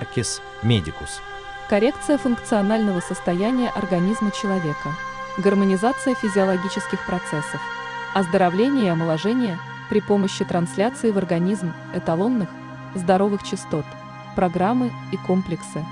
Паркес Медикус. Коррекция функционального состояния организма человека. Гармонизация физиологических процессов. Оздоровление и омоложение при помощи трансляции в организм эталонных, здоровых частот, программы и комплексы.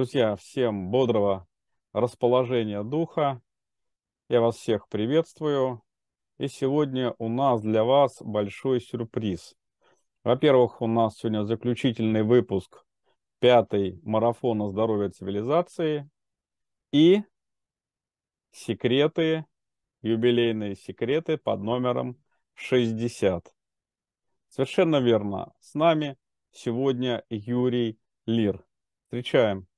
Друзья, всем бодрого расположения духа. Я вас всех приветствую. И сегодня у нас для вас большой сюрприз. Во-первых, у нас сегодня заключительный выпуск пятый марафона здоровья цивилизации и секреты, юбилейные секреты под номером 60. Совершенно верно. С нами сегодня Юрий Лир. Встречаем.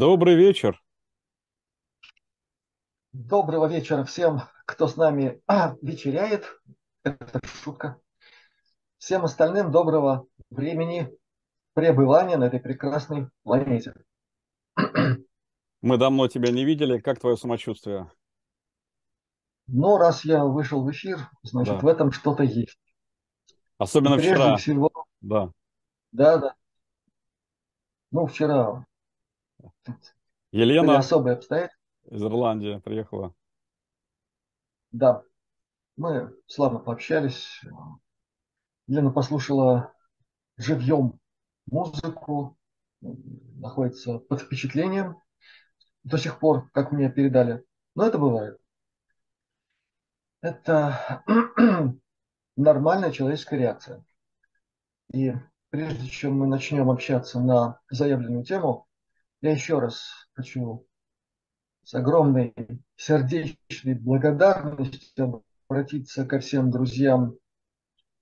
Добрый вечер. Доброго вечера всем, кто с нами а, вечеряет. Это шутка. Всем остальным доброго времени пребывания на этой прекрасной планете. Мы давно тебя не видели. Как твое самочувствие? Но раз я вышел в эфир, значит, да. в этом что-то есть. Особенно прежде вчера. всего, Да. да, да. Ну, вчера Елена особые обстоятельства. из Ирландии приехала. Да, мы славно пообщались. Лена послушала живьем музыку, находится под впечатлением до сих пор, как мне передали. Но это бывает. Это нормальная человеческая реакция. И прежде чем мы начнем общаться на заявленную тему, я еще раз хочу с огромной сердечной благодарностью обратиться ко всем друзьям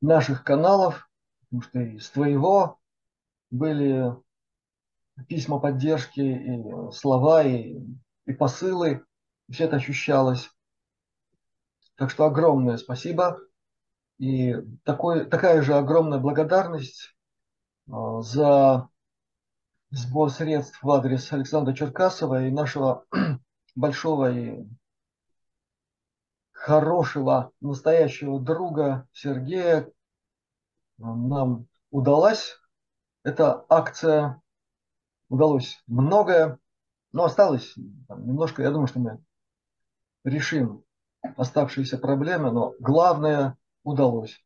наших каналов, потому что из твоего были письма поддержки, и слова, и, и посылы, и все это ощущалось. Так что огромное спасибо. И такой, такая же огромная благодарность э, за сбор средств в адрес Александра Черкасова и нашего большого и хорошего, настоящего друга Сергея нам удалась. Эта акция удалось многое, но осталось там, немножко, я думаю, что мы решим оставшиеся проблемы, но главное удалось.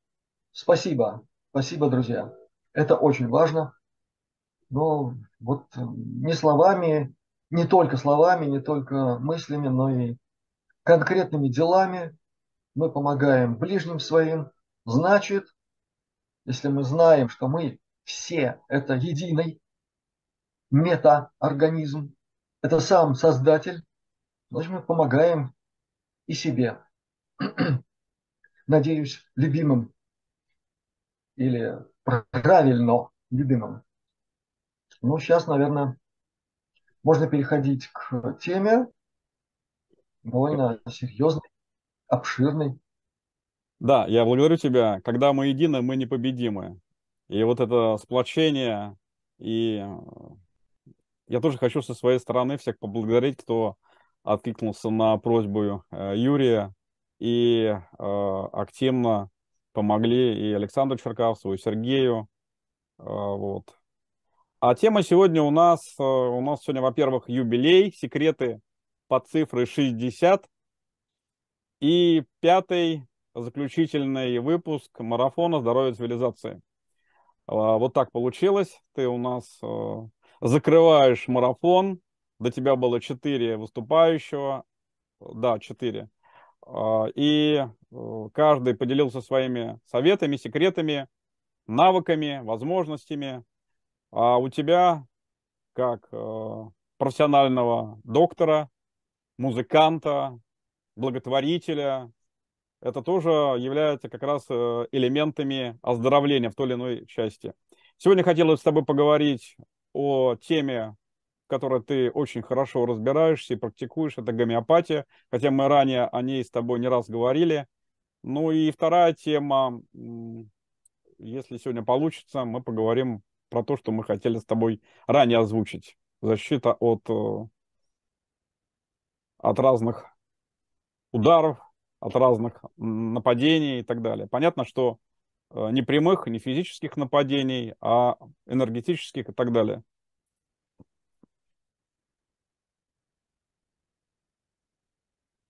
Спасибо, спасибо, друзья. Это очень важно. Но вот не словами, не только словами, не только мыслями, но и конкретными делами мы помогаем ближним своим. Значит, если мы знаем, что мы все это единый метаорганизм, это сам Создатель, значит, мы помогаем и себе. Надеюсь, любимым или правильно любимым. Ну, сейчас, наверное, можно переходить к теме, довольно серьезный, обширный. Да, я благодарю тебя. Когда мы едины, мы непобедимы. И вот это сплочение, и я тоже хочу со своей стороны всех поблагодарить, кто откликнулся на просьбу э, Юрия и э, активно помогли и Александру Черкавцеву, и Сергею. Э, вот. А тема сегодня у нас, э, у нас сегодня, во-первых, юбилей, секреты по цифре 60. И пятый заключительный выпуск марафона «Здоровье цивилизации». А, вот так получилось. Ты у нас э, закрываешь марафон. До тебя было четыре выступающего. Да, четыре. А, и э, каждый поделился своими советами, секретами, навыками, возможностями. А у тебя, как э, профессионального доктора, музыканта, благотворителя. Это тоже является как раз э, элементами оздоровления в той или иной части. Сегодня хотелось с тобой поговорить о теме, в которой ты очень хорошо разбираешься и практикуешь, это гомеопатия, хотя мы ранее о ней с тобой не раз говорили. Ну и вторая тема, если сегодня получится, мы поговорим про то, что мы хотели с тобой ранее озвучить. Защита от э, от разных ударов, от разных нападений и так далее. Понятно, что э, не прямых, не физических нападений, а энергетических и так далее.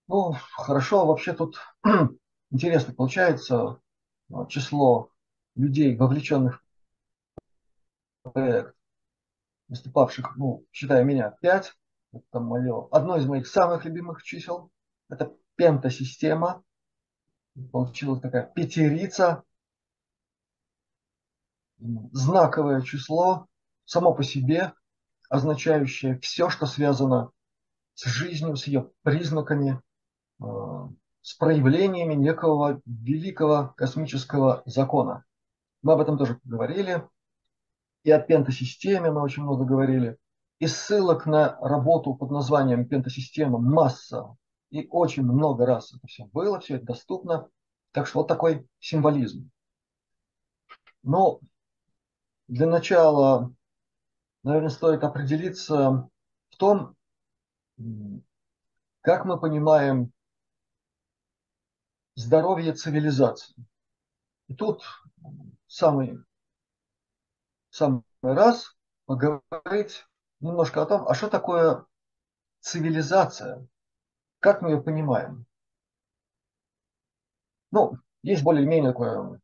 Ну, хорошо, вообще тут интересно получается э, число людей, вовлеченных проект, выступавших, ну, считая меня, 5, это мое, одно из моих самых любимых чисел. Это пентасистема. Получилась такая пятерица. знаковое число само по себе, означающее все, что связано с жизнью, с ее признаками, э, с проявлениями некого великого космического закона. Мы об этом тоже говорили. И о пентасистеме мы очень много говорили. И ссылок на работу под названием пентасистема масса. И очень много раз это все было, все это доступно. Так что вот такой символизм. Но для начала, наверное, стоит определиться в том, как мы понимаем здоровье цивилизации. И тут самый, самый раз поговорить немножко о том, а что такое цивилизация, как мы ее понимаем. Ну, есть более-менее такое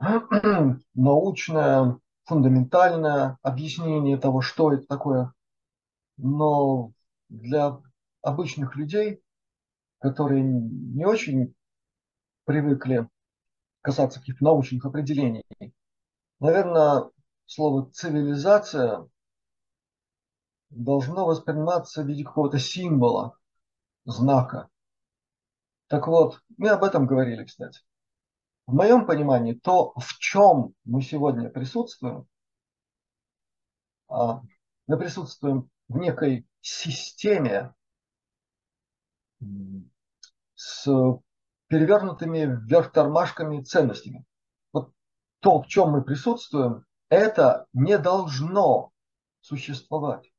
научное, фундаментальное объяснение того, что это такое. Но для обычных людей, которые не очень привыкли касаться каких-то научных определений, наверное, слово цивилизация должно восприниматься в виде какого-то символа, знака. Так вот, мы об этом говорили, кстати. В моем понимании, то, в чем мы сегодня присутствуем, а, мы присутствуем в некой системе с перевернутыми вверх тормашками ценностями. То, в чем мы присутствуем, это не должно существовать.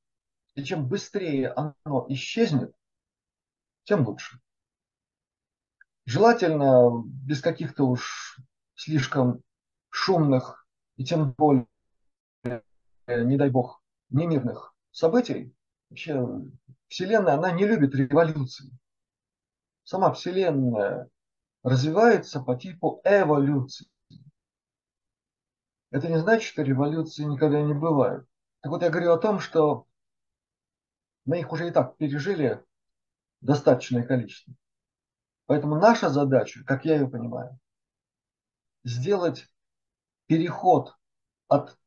И чем быстрее оно исчезнет, тем лучше. Желательно без каких-то уж слишком шумных и тем более, не дай бог, немирных событий. Вообще Вселенная, она не любит революции. Сама Вселенная развивается по типу эволюции. Это не значит, что революции никогда не бывают. Так вот я говорю о том, что мы их уже и так пережили достаточное количество. Поэтому наша задача, как я ее понимаю, сделать переход от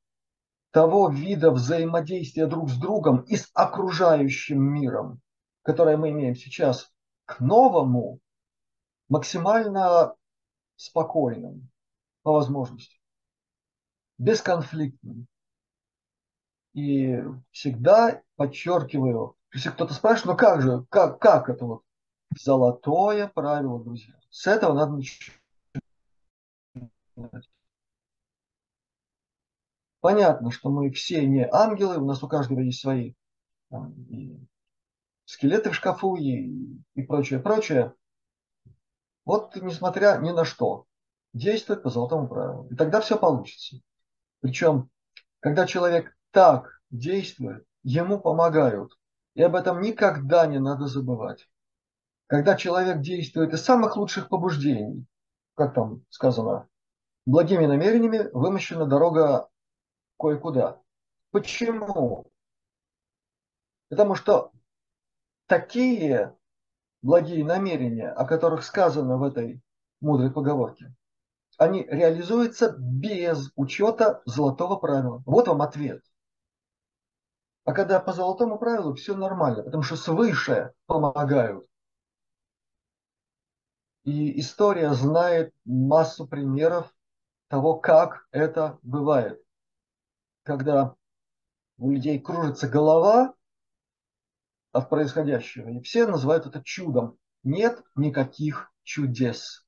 того вида взаимодействия друг с другом и с окружающим миром, которое мы имеем сейчас, к новому, максимально спокойным по возможности, бесконфликтным. И всегда подчеркиваю, если кто-то спрашивает, ну как же, как, как это вот? Золотое правило, друзья. С этого надо начинать. Понятно, что мы все не ангелы, у нас у каждого есть свои там, и скелеты в шкафу и, и прочее, прочее. Вот несмотря ни на что, действует по золотому правилу. И тогда все получится. Причем, когда человек так действует, ему помогают. И об этом никогда не надо забывать. Когда человек действует из самых лучших побуждений, как там сказано, благими намерениями вымощена дорога кое-куда. Почему? Потому что такие благие намерения, о которых сказано в этой мудрой поговорке, они реализуются без учета золотого правила. Вот вам ответ. А когда по золотому правилу все нормально, потому что свыше помогают. И история знает массу примеров того, как это бывает. Когда у людей кружится голова от происходящего, и все называют это чудом. Нет никаких чудес.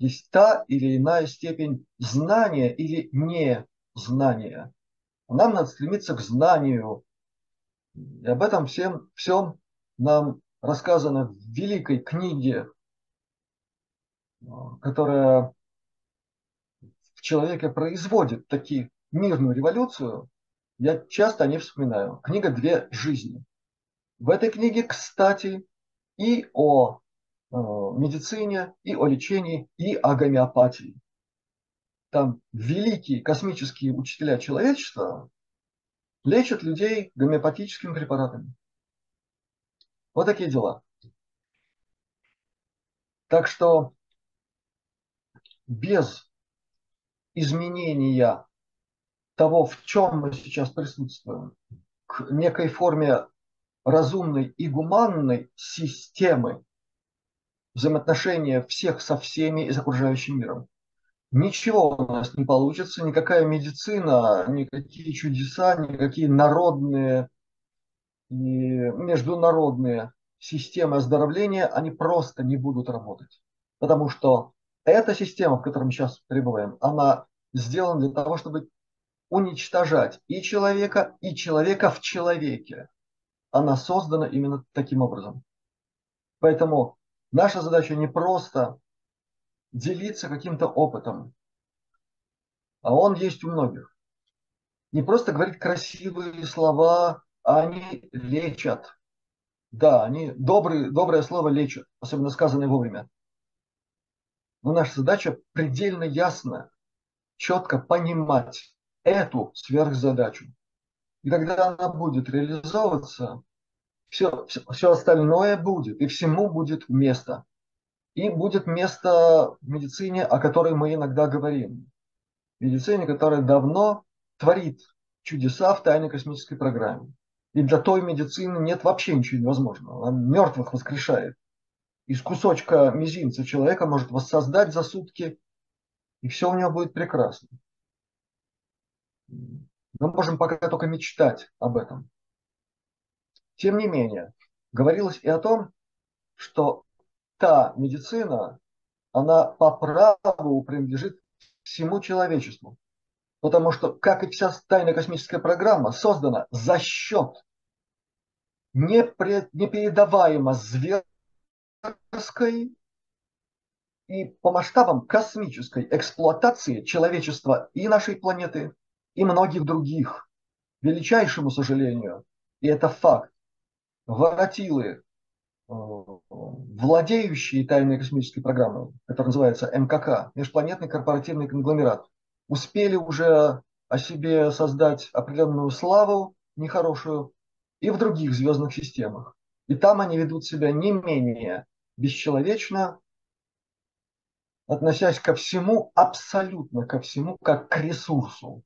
Есть та или иная степень знания или незнания. Нам надо стремиться к знанию. И об этом всем, всем нам рассказано в великой книге которая в человеке производит такие мирную революцию, я часто не вспоминаю. Книга «Две жизни». В этой книге, кстати, и о медицине, и о лечении, и о гомеопатии. Там великие космические учителя человечества лечат людей гомеопатическими препаратами. Вот такие дела. Так что без изменения того, в чем мы сейчас присутствуем, к некой форме разумной и гуманной системы взаимоотношения всех со всеми и с окружающим миром. Ничего у нас не получится, никакая медицина, никакие чудеса, никакие народные и международные системы оздоровления, они просто не будут работать. Потому что эта система, в которой мы сейчас пребываем, она сделана для того, чтобы уничтожать и человека, и человека в человеке. Она создана именно таким образом. Поэтому наша задача не просто делиться каким-то опытом, а он есть у многих. Не просто говорить красивые слова, а они лечат. Да, они добрые, доброе слово лечат, особенно сказанное вовремя. Но наша задача предельно ясно, четко понимать эту сверхзадачу. И когда она будет реализовываться, все, все, все остальное будет, и всему будет место. И будет место в медицине, о которой мы иногда говорим. Медицине, которая давно творит чудеса в тайной космической программе. И для той медицины нет вообще ничего невозможного. Она мертвых воскрешает. Из кусочка мизинца человека может воссоздать за сутки, и все у него будет прекрасно. Мы можем пока только мечтать об этом. Тем не менее, говорилось и о том, что та медицина, она по праву принадлежит всему человечеству. Потому что, как и вся тайная космическая программа, создана за счет непередаваемо зверской и по масштабам космической эксплуатации человечества и нашей планеты, и многих других. Величайшему сожалению, и это факт, воротилы, э, владеющие тайной космической программой, которая называется МКК, межпланетный корпоративный конгломерат, успели уже о себе создать определенную славу нехорошую и в других звездных системах. И там они ведут себя не менее бесчеловечно, относясь ко всему, абсолютно ко всему, как к ресурсу.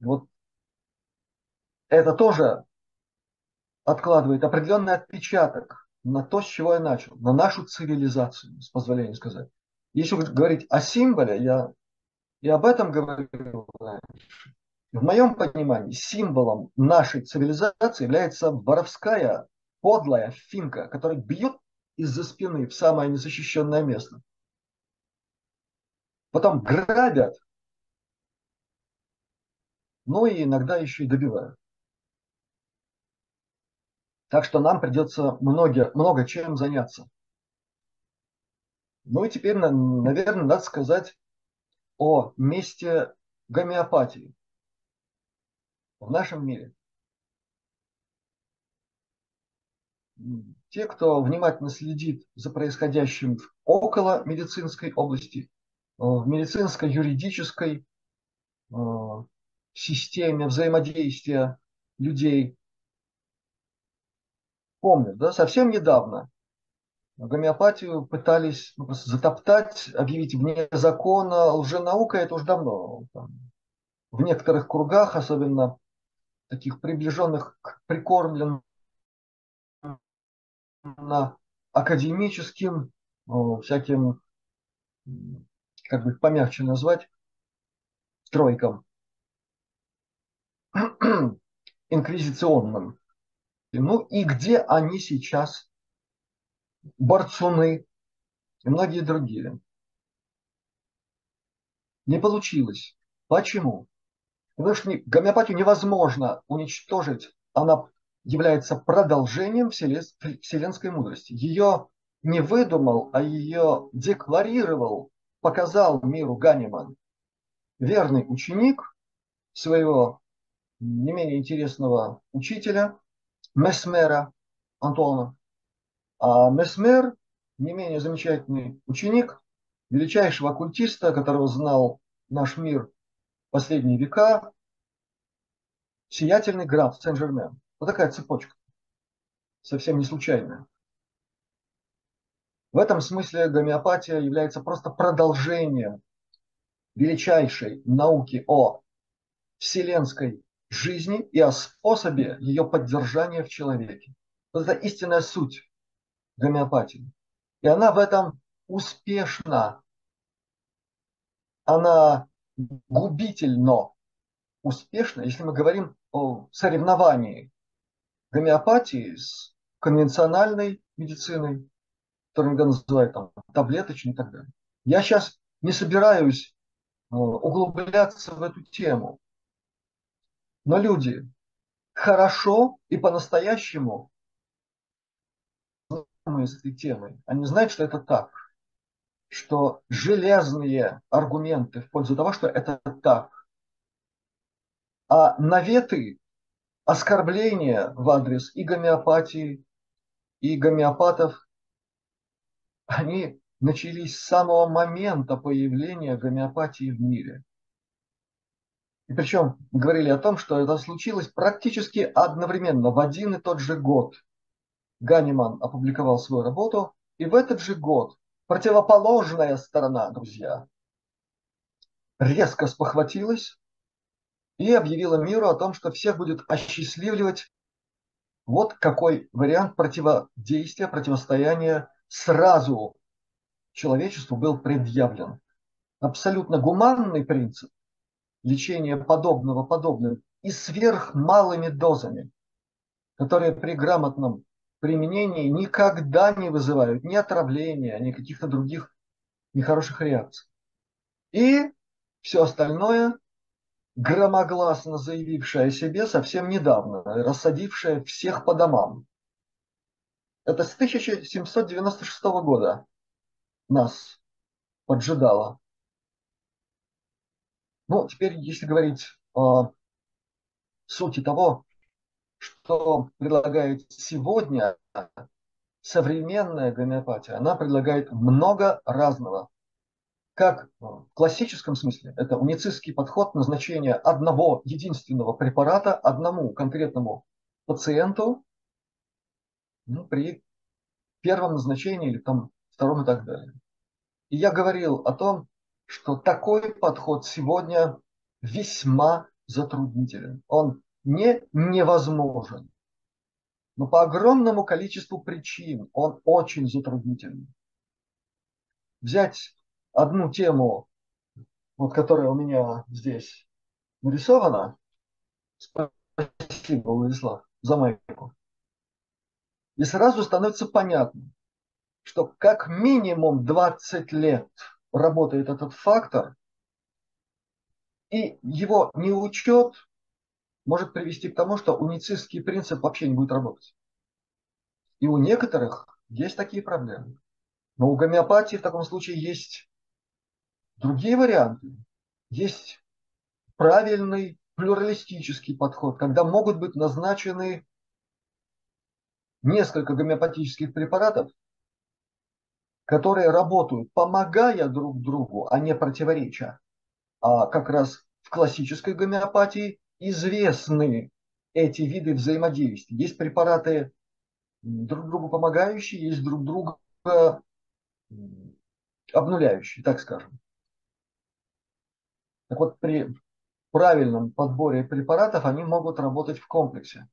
Вот это тоже откладывает определенный отпечаток на то, с чего я начал, на нашу цивилизацию, с позволения сказать. Если говорить о символе, я и об этом говорил раньше. В моем понимании символом нашей цивилизации является воровская, подлая финка, которая бьет из-за спины в самое незащищенное место. Потом грабят, ну и иногда еще и добивают. Так что нам придется много, много чем заняться. Ну и теперь, наверное, надо сказать о месте гомеопатии в нашем мире. Те, кто внимательно следит за происходящим около медицинской области, э, в медицинской, юридической э, системе взаимодействия людей, помнят, да, совсем недавно гомеопатию пытались ну, затоптать, объявить вне закона. Лженаука это уже давно. Там, в некоторых кругах, особенно таких приближенных к прикормленным академическим, всяким, как бы помягче назвать, стройкам, инквизиционным. Ну и где они сейчас, борцуны и многие другие. Не получилось. Почему? Потому что гомеопатию невозможно уничтожить. Она является продолжением вселенской мудрости. Ее не выдумал, а ее декларировал, показал миру Ганиман. Верный ученик своего не менее интересного учителя, Месмера Антона. А Месмер не менее замечательный ученик величайшего оккультиста, которого знал наш мир последние века, сиятельный граф Сен-Жермен. Вот такая цепочка, совсем не случайная. В этом смысле гомеопатия является просто продолжением величайшей науки о вселенской жизни и о способе ее поддержания в человеке. Это истинная суть гомеопатии. И она в этом успешна. Она губительно успешна, если мы говорим о соревновании гомеопатии с конвенциональной медициной, которую иногда называют там, таблеточной и так далее. Я сейчас не собираюсь э, углубляться в эту тему. Но люди хорошо и по-настоящему с этой темой, они знают, что это так, что железные аргументы в пользу того, что это так, а наветы, оскорбления в адрес и гомеопатии, и гомеопатов, они начались с самого момента появления гомеопатии в мире. И причем говорили о том, что это случилось практически одновременно, в один и тот же год. Ганиман опубликовал свою работу, и в этот же год противоположная сторона, друзья, резко спохватилась и объявила миру о том, что всех будет осчастливливать вот какой вариант противодействия, противостояния сразу человечеству был предъявлен. Абсолютно гуманный принцип лечения подобного подобным и сверхмалыми дозами, которые при грамотном применении никогда не вызывают ни отравления, ни каких-то других нехороших реакций. И все остальное громогласно заявившая о себе совсем недавно, рассадившая всех по домам. Это с 1796 года нас поджидало. Ну, теперь, если говорить о сути того, что предлагает сегодня современная гомеопатия, она предлагает много разного как в классическом смысле, это уницистский подход назначения одного единственного препарата одному конкретному пациенту ну, при первом назначении или там втором и так далее. И я говорил о том, что такой подход сегодня весьма затруднителен. Он не невозможен, но по огромному количеству причин он очень затруднителен. Взять одну тему, вот которая у меня здесь нарисована. Спасибо, Владислав, за майку. И сразу становится понятно, что как минимум 20 лет работает этот фактор, и его неучет может привести к тому, что уницистский принцип вообще не будет работать. И у некоторых есть такие проблемы. Но у гомеопатии в таком случае есть другие варианты. Есть правильный плюралистический подход, когда могут быть назначены несколько гомеопатических препаратов, которые работают, помогая друг другу, а не противореча. А как раз в классической гомеопатии известны эти виды взаимодействия. Есть препараты друг другу помогающие, есть друг друга обнуляющие, так скажем. Так вот, при правильном подборе препаратов они могут работать в комплексе.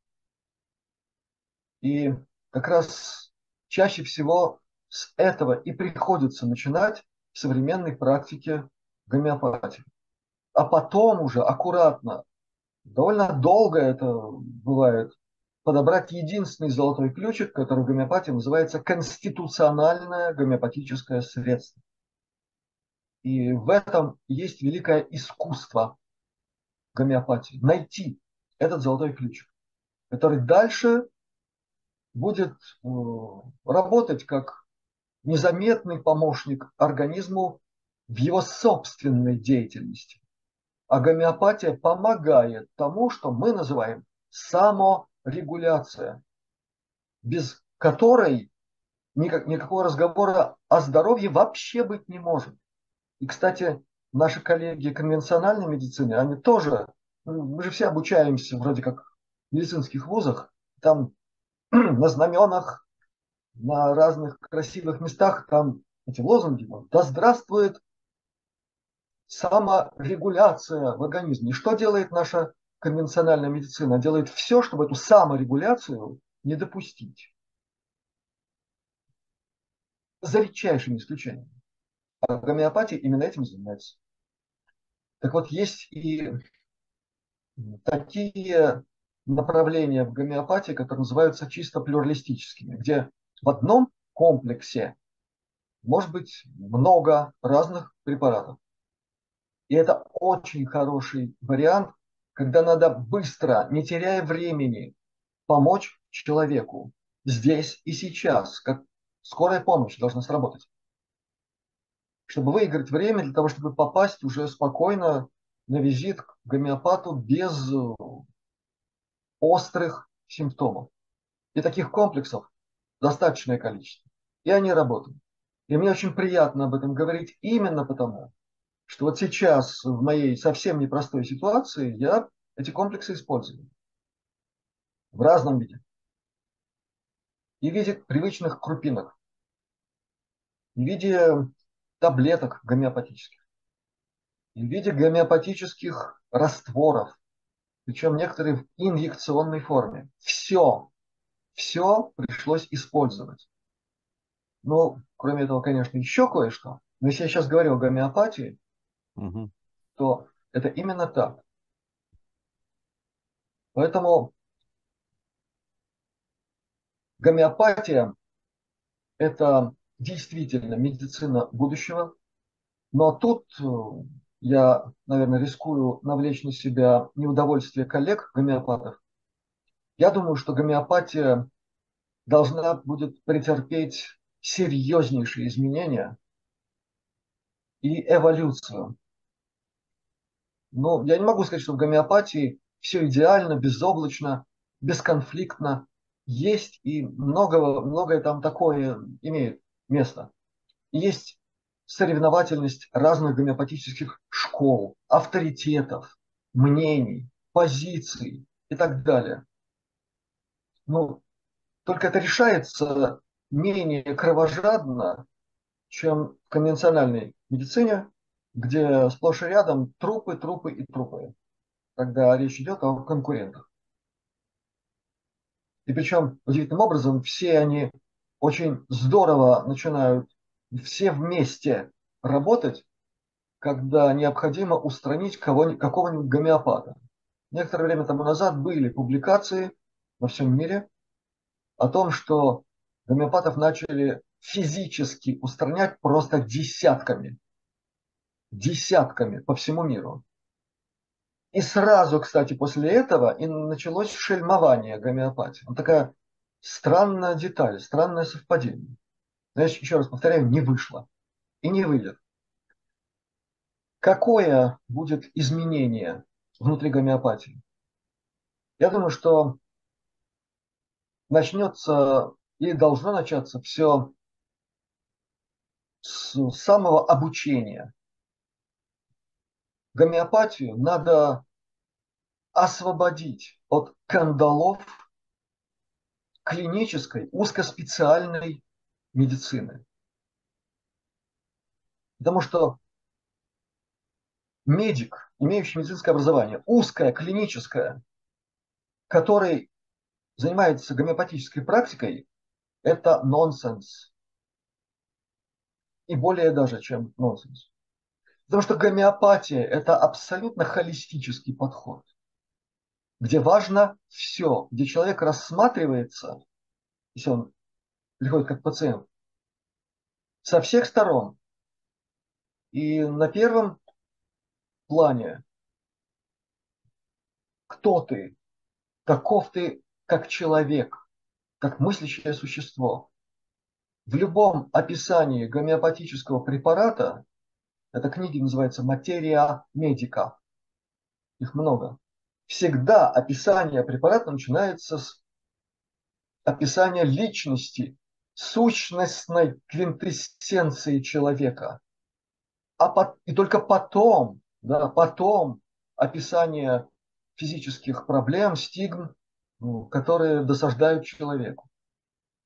И как раз чаще всего с этого и приходится начинать в современной практике гомеопатии. А потом уже аккуратно, довольно долго это бывает, подобрать единственный золотой ключик, который в гомеопатии называется конституциональное гомеопатическое средство. И в этом есть великое искусство гомеопатии. Найти этот золотой ключ, который дальше будет э, работать как незаметный помощник организму в его собственной деятельности. А гомеопатия помогает тому, что мы называем саморегуляция, без которой никак, никакого разговора о здоровье вообще быть не может. И, кстати, наши коллеги конвенциональной медицины, они тоже, ну, мы же все обучаемся вроде как в медицинских вузах, там на знаменах, на разных красивых местах, там эти лозунги, да здравствует саморегуляция в организме. И что делает наша конвенциональная медицина? Делает все, чтобы эту саморегуляцию не допустить. За редчайшими исключениями. А гомеопатия именно этим занимается. Так вот, есть и такие направления в гомеопатии, которые называются чисто плюралистическими, где в одном комплексе может быть много разных препаратов. И это очень хороший вариант, когда надо быстро, не теряя времени, помочь человеку здесь и сейчас, как скорая помощь должна сработать. Чтобы выиграть время для того, чтобы попасть уже спокойно на визит к гомеопату без острых симптомов. И таких комплексов достаточное количество. И они работают. И мне очень приятно об этом говорить именно потому, что вот сейчас в моей совсем непростой ситуации я эти комплексы использую. В разном виде. И в виде привычных крупинок. И в виде таблеток гомеопатических. И в виде гомеопатических растворов. Причем некоторые в инъекционной форме. Все, все пришлось использовать. Ну, кроме этого, конечно, еще кое-что. Но если я сейчас говорю о гомеопатии, угу. то это именно так. Поэтому гомеопатия – это действительно медицина будущего. Но тут э, я, наверное, рискую навлечь на себя неудовольствие коллег гомеопатов. Я думаю, что гомеопатия должна будет претерпеть серьезнейшие изменения и эволюцию. Но я не могу сказать, что в гомеопатии все идеально, безоблачно, бесконфликтно. Есть и много, многое там такое имеет место. Есть соревновательность разных гомеопатических школ, авторитетов, мнений, позиций и так далее. Но только это решается менее кровожадно, чем в конвенциональной медицине, где сплошь и рядом трупы, трупы и трупы, когда речь идет о конкурентах. И причем удивительным образом все они очень здорово начинают все вместе работать, когда необходимо устранить кого какого-нибудь гомеопата. Некоторое время тому назад были публикации во всем мире о том, что гомеопатов начали физически устранять просто десятками. Десятками по всему миру. И сразу, кстати, после этого и началось шельмование гомеопатии. Вот такая странная деталь, странное совпадение. Я еще раз повторяю, не вышло. И не выйдет. Какое будет изменение внутри гомеопатии? Я думаю, что начнется и должно начаться все с самого обучения. Гомеопатию надо освободить от кандалов клинической, узкоспециальной медицины. Потому что медик, имеющий медицинское образование, узкое, клиническое, который занимается гомеопатической практикой, это нонсенс. И более даже, чем нонсенс. Потому что гомеопатия – это абсолютно холистический подход, где важно все, где человек рассматривается, если он приходит как пациент, со всех сторон. И на первом плане, кто ты, каков ты как человек, как мыслящее существо. В любом описании гомеопатического препарата, эта книга называется «Материя медика», их много, всегда описание препарата начинается с описания личности, сущностной квинтэссенции человека. А по, и только потом, да, потом описание физических проблем, стигм ну, которые досаждают человеку.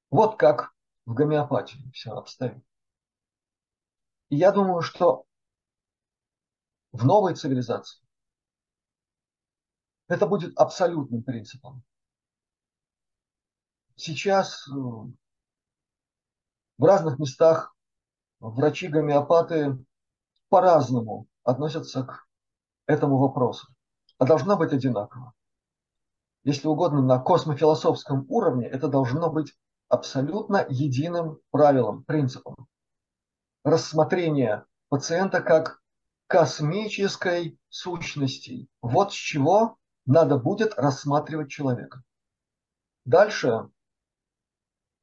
Вот как в гомеопатии все обстоит. И я думаю, что в новой цивилизации. Это будет абсолютным принципом. Сейчас э, в разных местах врачи-гомеопаты по-разному относятся к этому вопросу. А должно быть одинаково. Если угодно, на космофилософском уровне это должно быть абсолютно единым правилом, принципом. Рассмотрение пациента как космической сущности. Вот с чего надо будет рассматривать человека. Дальше,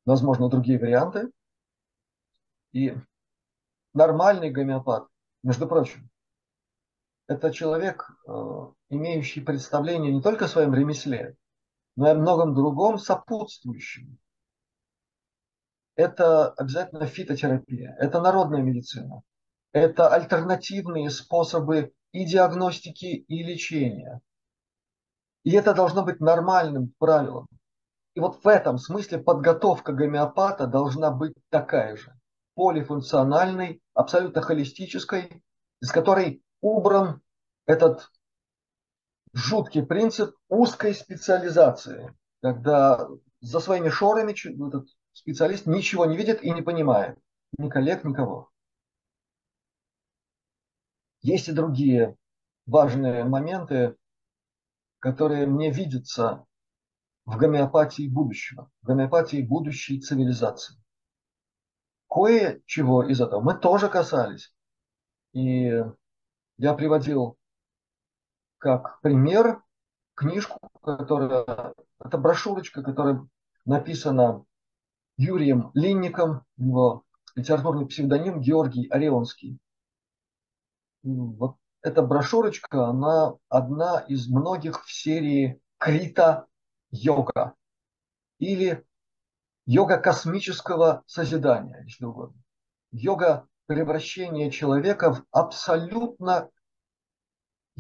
возможно, другие варианты. И нормальный гомеопат, между прочим, это человек, э, имеющий представление не только о своем ремесле, но и о многом другом сопутствующем. Это обязательно фитотерапия, это народная медицина, это альтернативные способы и диагностики, и лечения. И это должно быть нормальным правилом. И вот в этом смысле подготовка гомеопата должна быть такая же. Полифункциональной, абсолютно холистической, из которой убран этот жуткий принцип узкой специализации, когда за своими шорами этот специалист ничего не видит и не понимает. Ни коллег, никого. Есть и другие важные моменты, которые мне видятся в гомеопатии будущего, в гомеопатии будущей цивилизации. Кое-чего из этого мы тоже касались. И я приводил как пример книжку, которая, это брошюрочка, которая написана Юрием Линником, его литературный псевдоним Георгий Орионский. Вот эта брошюрочка, она одна из многих в серии Крита йога или йога космического созидания, если угодно. Йога превращения человека в абсолютно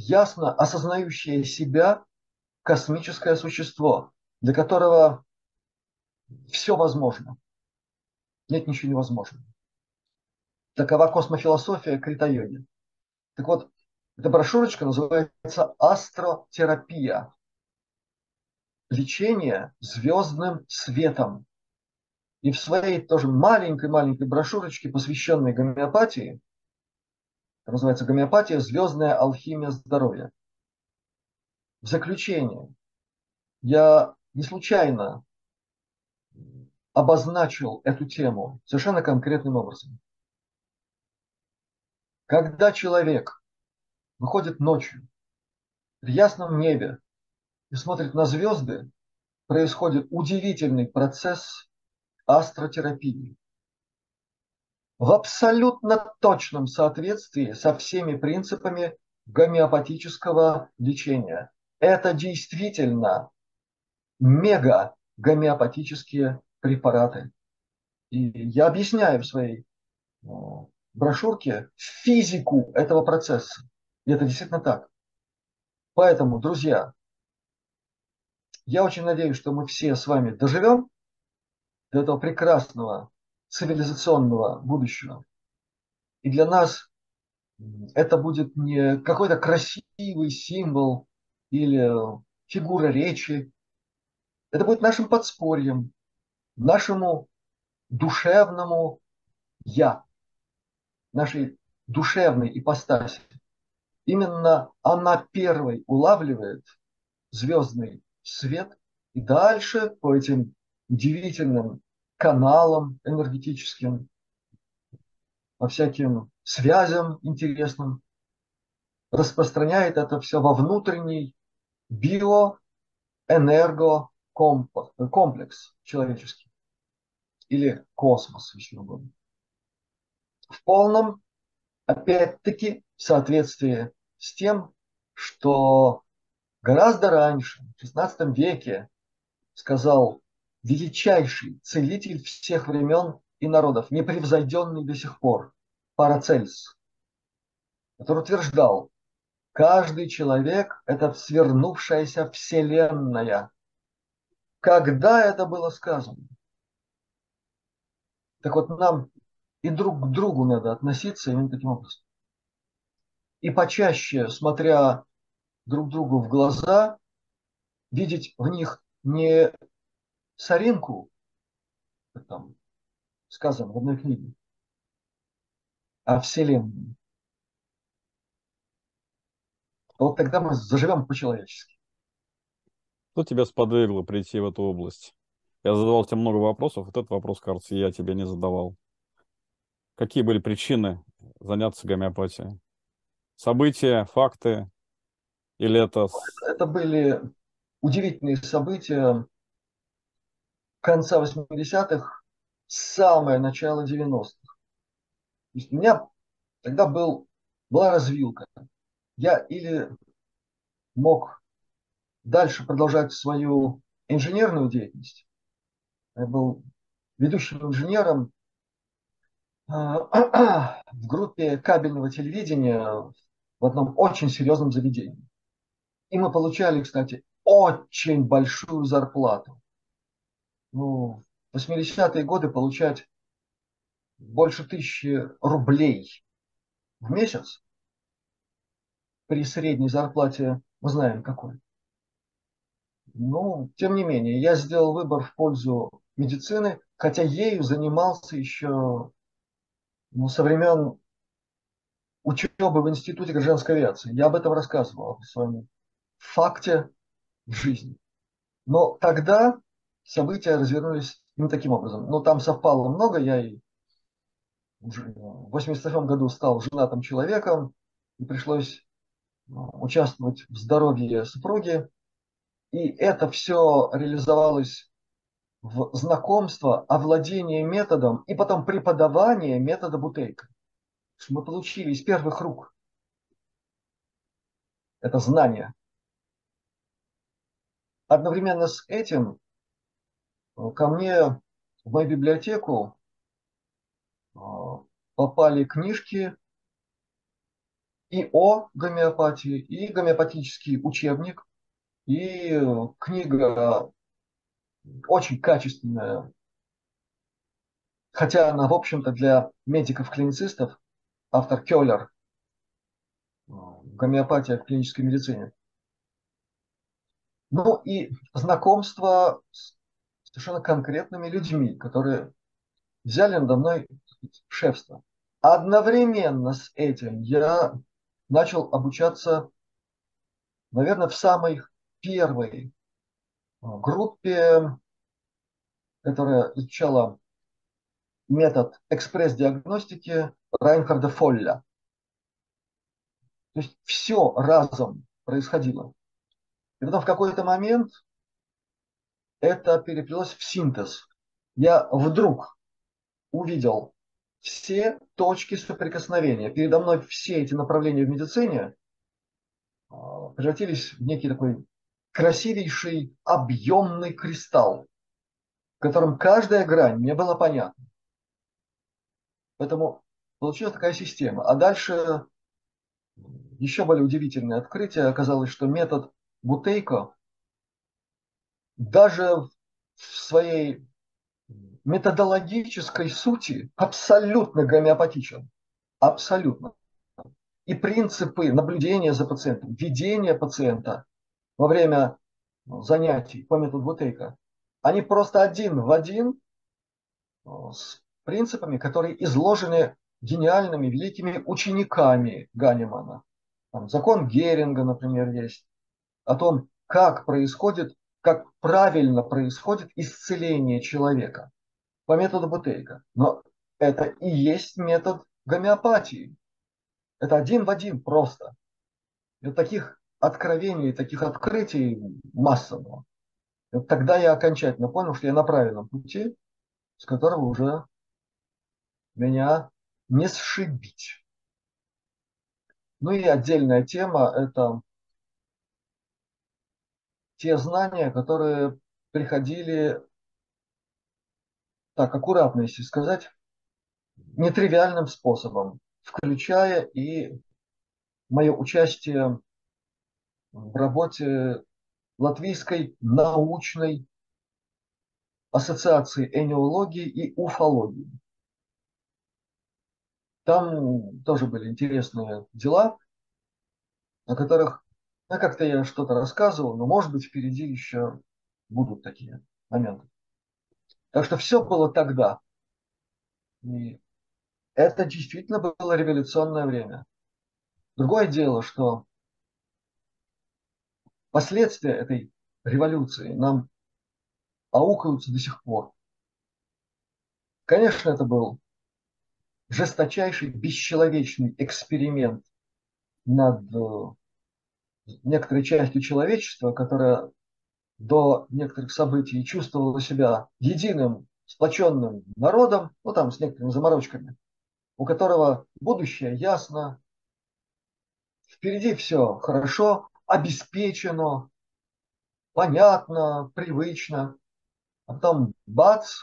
ясно осознающее себя космическое существо, для которого все возможно. Нет ничего невозможного. Такова космофилософия крита-йоги. Так вот, эта брошюрочка называется «Астротерапия. Лечение звездным светом». И в своей тоже маленькой-маленькой брошюрочке, посвященной гомеопатии, называется «Гомеопатия. Звездная алхимия здоровья». В заключение, я не случайно обозначил эту тему совершенно конкретным образом. Когда человек выходит ночью в ясном небе и смотрит на звезды, происходит удивительный процесс астротерапии в абсолютно точном соответствии со всеми принципами гомеопатического лечения. Это действительно мега гомеопатические препараты. И я объясняю в своей э, брошюрке физику этого процесса. И это действительно так. Поэтому, друзья, я очень надеюсь, что мы все с вами доживем до этого прекрасного цивилизационного будущего. И для нас это будет не какой-то красивый символ или фигура речи. Это будет нашим подспорьем, нашему душевному «я», нашей душевной ипостаси. Именно она первой улавливает звездный свет и дальше по этим удивительным каналам энергетическим, по всяким связям интересным, распространяет это все во внутренний биоэнергокомплекс человеческий или космос, если угодно. В полном, опять-таки, соответствии с тем, что гораздо раньше, в XVI веке, сказал величайший целитель всех времен и народов, непревзойденный до сих пор, Парацельс, который утверждал, каждый человек – это свернувшаяся вселенная. Когда это было сказано? Так вот, нам и друг к другу надо относиться именно таким образом. и почаще, смотря друг другу в глаза, видеть в них не соринку, как там сказано в одной книге, а Вселенную. Вот тогда мы заживем по-человечески. Что тебя сподвигло прийти в эту область? Я задавал тебе много вопросов, вот этот вопрос, кажется, я тебе не задавал. Какие были причины заняться гомеопатией? События, факты? Или это... Это были удивительные события конца 80-х, самое начало 90-х. То есть у меня тогда был, была развилка. Я или мог дальше продолжать свою инженерную деятельность. Я был ведущим инженером а, в группе кабельного телевидения в одном очень серьезном заведении. И мы получали, кстати, очень большую зарплату. Ну, в 80-е годы получать больше тысячи рублей в месяц при средней зарплате, мы знаем какой. Но, тем не менее, я сделал выбор в пользу медицины, хотя ею занимался еще ну, со времен учебы в Институте гражданской авиации. Я об этом рассказывал, в своем факте в жизни. Но тогда события развернулись не таким образом. Но там совпало много. Я и в 82 году стал женатым человеком, и пришлось ну, участвовать в здоровье супруги. И это все реализовалось в знакомство, овладение методом и потом преподавание метода Бутейка. Мы получили из первых рук это знание. Одновременно с этим э, ко мне в мою библиотеку э, попали книжки и о гомеопатии, и гомеопатический учебник, и книга очень качественная, хотя она, в общем-то, для медиков-клиницистов, автор Келлер, гомеопатия в клинической медицине. Ну и знакомство с совершенно конкретными людьми, которые взяли надо мной шефство. Одновременно с этим я начал обучаться, наверное, в самой первой группе, которая изучала метод экспресс-диагностики Райнхарда Фолля. То есть все разом происходило. И потом в какой-то момент это переплелось в синтез. Я вдруг увидел все точки соприкосновения. Передо мной все эти направления в медицине а, превратились в некий такой красивейший объемный кристалл, в котором каждая грань мне была понятна. Поэтому получилась такая система. А дальше еще более удивительное открытие. Оказалось, что метод Бутейко даже в своей методологической сути абсолютно гомеопатичен. Абсолютно. И принципы наблюдения за пациентом, ведения пациента во время занятий по методу Бутейка, они просто один в один э, с принципами, которые изложены гениальными великими учениками Ганимана. Там закон Геринга, например, есть. О том, как происходит, как правильно происходит исцеление человека по методу Бутейка. Но это и есть метод гомеопатии. Это один в один просто. И таких откровений, таких открытий масса вот тогда я окончательно понял, что я на правильном пути, с которого уже меня не сшибить. Ну и отдельная тема – это те знания, которые приходили, так аккуратно, если сказать, нетривиальным способом, включая и мое участие в работе Латвийской научной ассоциации энеологии и уфологии. Там тоже были интересные дела. о которых, ну, как-то я что-то рассказывал, но, может быть, впереди еще будут такие моменты. Так что все было тогда. И это действительно было революционное время. Другое дело, что последствия этой революции нам аукаются до сих пор. Конечно, это был жесточайший, бесчеловечный эксперимент над э, некоторой частью человечества, которая до некоторых событий чувствовала себя единым, сплоченным народом, ну там с некоторыми заморочками, у которого будущее ясно, впереди все хорошо, обеспечено, понятно, привычно, а потом бац,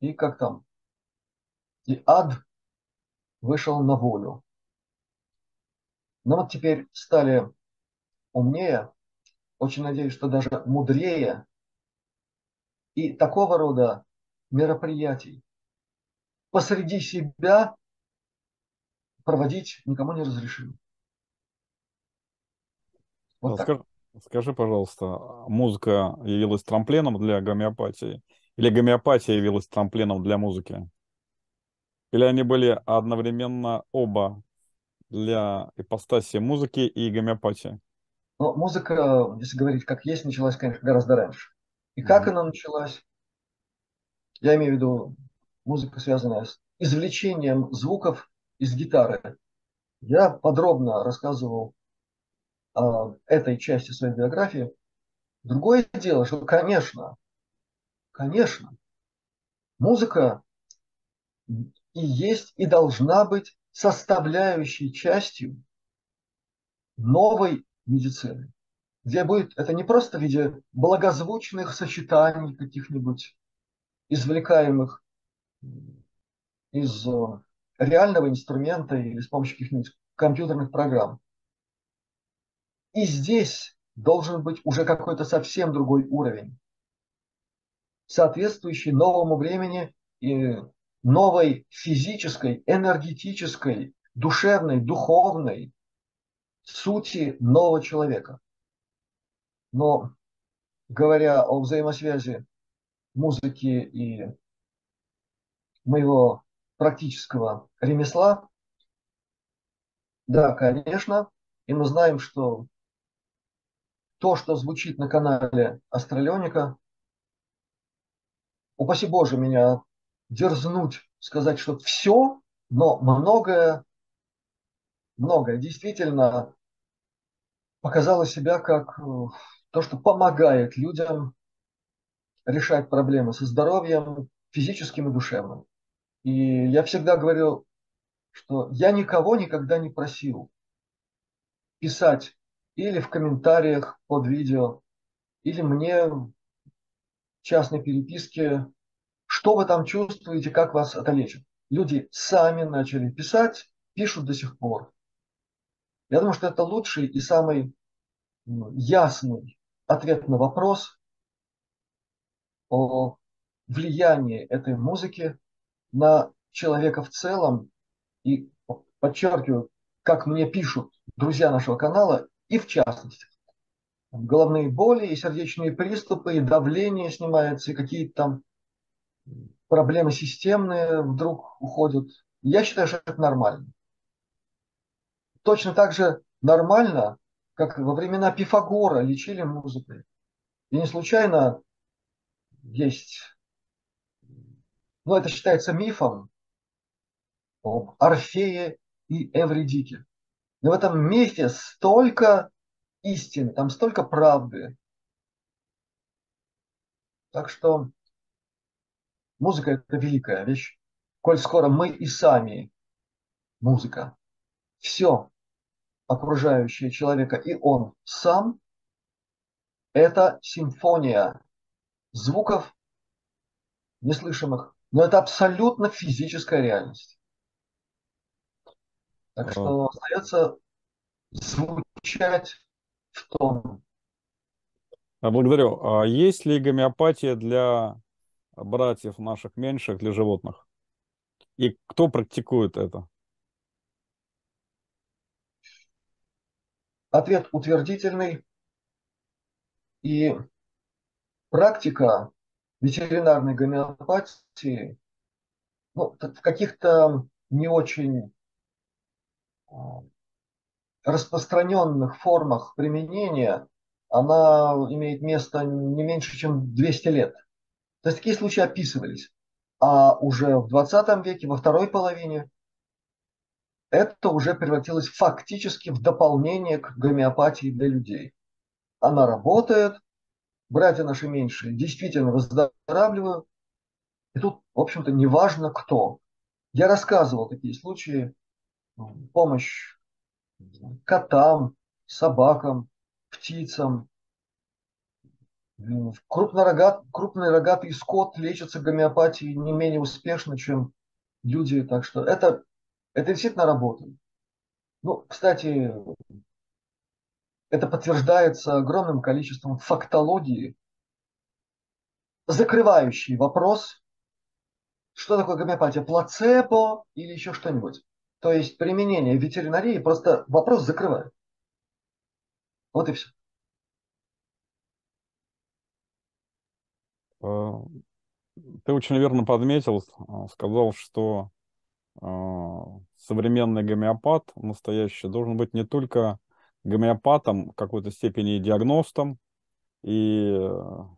и как там, и ад вышел на волю. Но вот теперь стали умнее, очень надеюсь, что даже мудрее, и такого рода мероприятий посреди себя проводить никому не разрешим. Вот скажи, скажи, пожалуйста, музыка явилась трамплином для гомеопатии? Или гомеопатия явилась трамплином для музыки? Или они были одновременно оба для ипостаси музыки и гомеопатии? Ну, музыка, если говорить как есть, началась, конечно, гораздо раньше. И как mm-hmm. она началась? Я имею в виду музыка, связанная с извлечением звуков из гитары. Я подробно рассказывал о этой части своей биографии. Другое дело, что, конечно, конечно, музыка и есть, и должна быть составляющей частью новой медицины, где будет это не просто в виде благозвучных сочетаний каких-нибудь, извлекаемых из э, реального инструмента или с помощью каких-нибудь компьютерных программ. И здесь должен быть уже какой-то совсем другой уровень, соответствующий новому времени и новой физической, энергетической, душевной, духовной сути нового человека. Но говоря о взаимосвязи музыки и моего практического ремесла, да, конечно, и мы знаем, что то, что звучит на канале Астралионика, упаси Боже меня дерзнуть сказать, что все, но многое, многое действительно показало себя как э, то, что помогает людям решать проблемы со здоровьем физическим и душевным. И я всегда говорил, что я никого никогда не просил писать или в комментариях под видео, или мне в частной переписке что вы там чувствуете, как вас это лечит? Люди сами начали писать, пишут до сих пор. Я думаю, что это лучший и самый ясный ответ на вопрос о влиянии этой музыки на человека в целом. И подчеркиваю, как мне пишут друзья нашего канала, и в частности. Головные боли, и сердечные приступы, и давление снимается, и какие-то там проблемы системные вдруг уходят. Я считаю, что это нормально. Точно так же нормально, как во времена Пифагора лечили музыкой. И не случайно есть, ну это считается мифом, об Орфее и Эвридике. Но в этом мифе столько истины, там столько правды. Так что Музыка – это великая вещь. Коль скоро мы и сами музыка, все окружающее человека и он сам – это симфония звуков неслышимых, но это абсолютно физическая реальность. Так что остается звучать в том. Благодарю. А есть ли гомеопатия для братьев наших меньших для животных? И кто практикует это? Ответ утвердительный. И практика ветеринарной гомеопатии ну, в каких-то не очень а, распространенных формах применения она имеет место не меньше, чем 200 лет. То есть такие случаи описывались. А уже в 20 веке, во второй половине, это уже превратилось фактически в дополнение к гомеопатии для людей. Она работает, братья наши меньшие действительно выздоравливают. И тут, в общем-то, неважно кто. Я рассказывал такие случаи, помощь котам, собакам, птицам. Крупнорогат, крупный рогатый скот лечится гомеопатией не менее успешно, чем люди. Так что это, это действительно работает. Ну, кстати, это подтверждается огромным количеством фактологии, закрывающий вопрос, что такое гомеопатия, плацебо или еще что-нибудь. То есть применение ветеринарии просто вопрос закрывает. Вот и все. Э, ты очень верно подметил, э, сказал, что современный гомеопат настоящий должен быть не только гомеопатом, в какой-то степени диагностом, и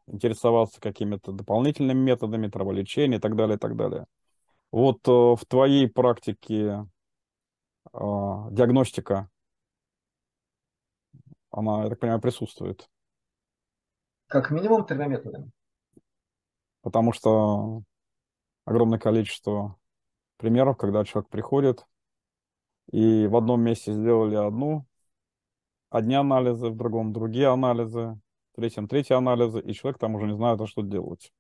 интересоваться какими-то дополнительными методами траволечения и так далее, и так далее. Вот в твоей практике диагностика она, я так понимаю, присутствует. Как минимум тремя методами. Потому что огромное количество примеров, когда человек приходит, и в одном месте сделали одну, одни анализы, в другом другие анализы, в третьем третьи анализы, и человек там уже не знает, а что делать.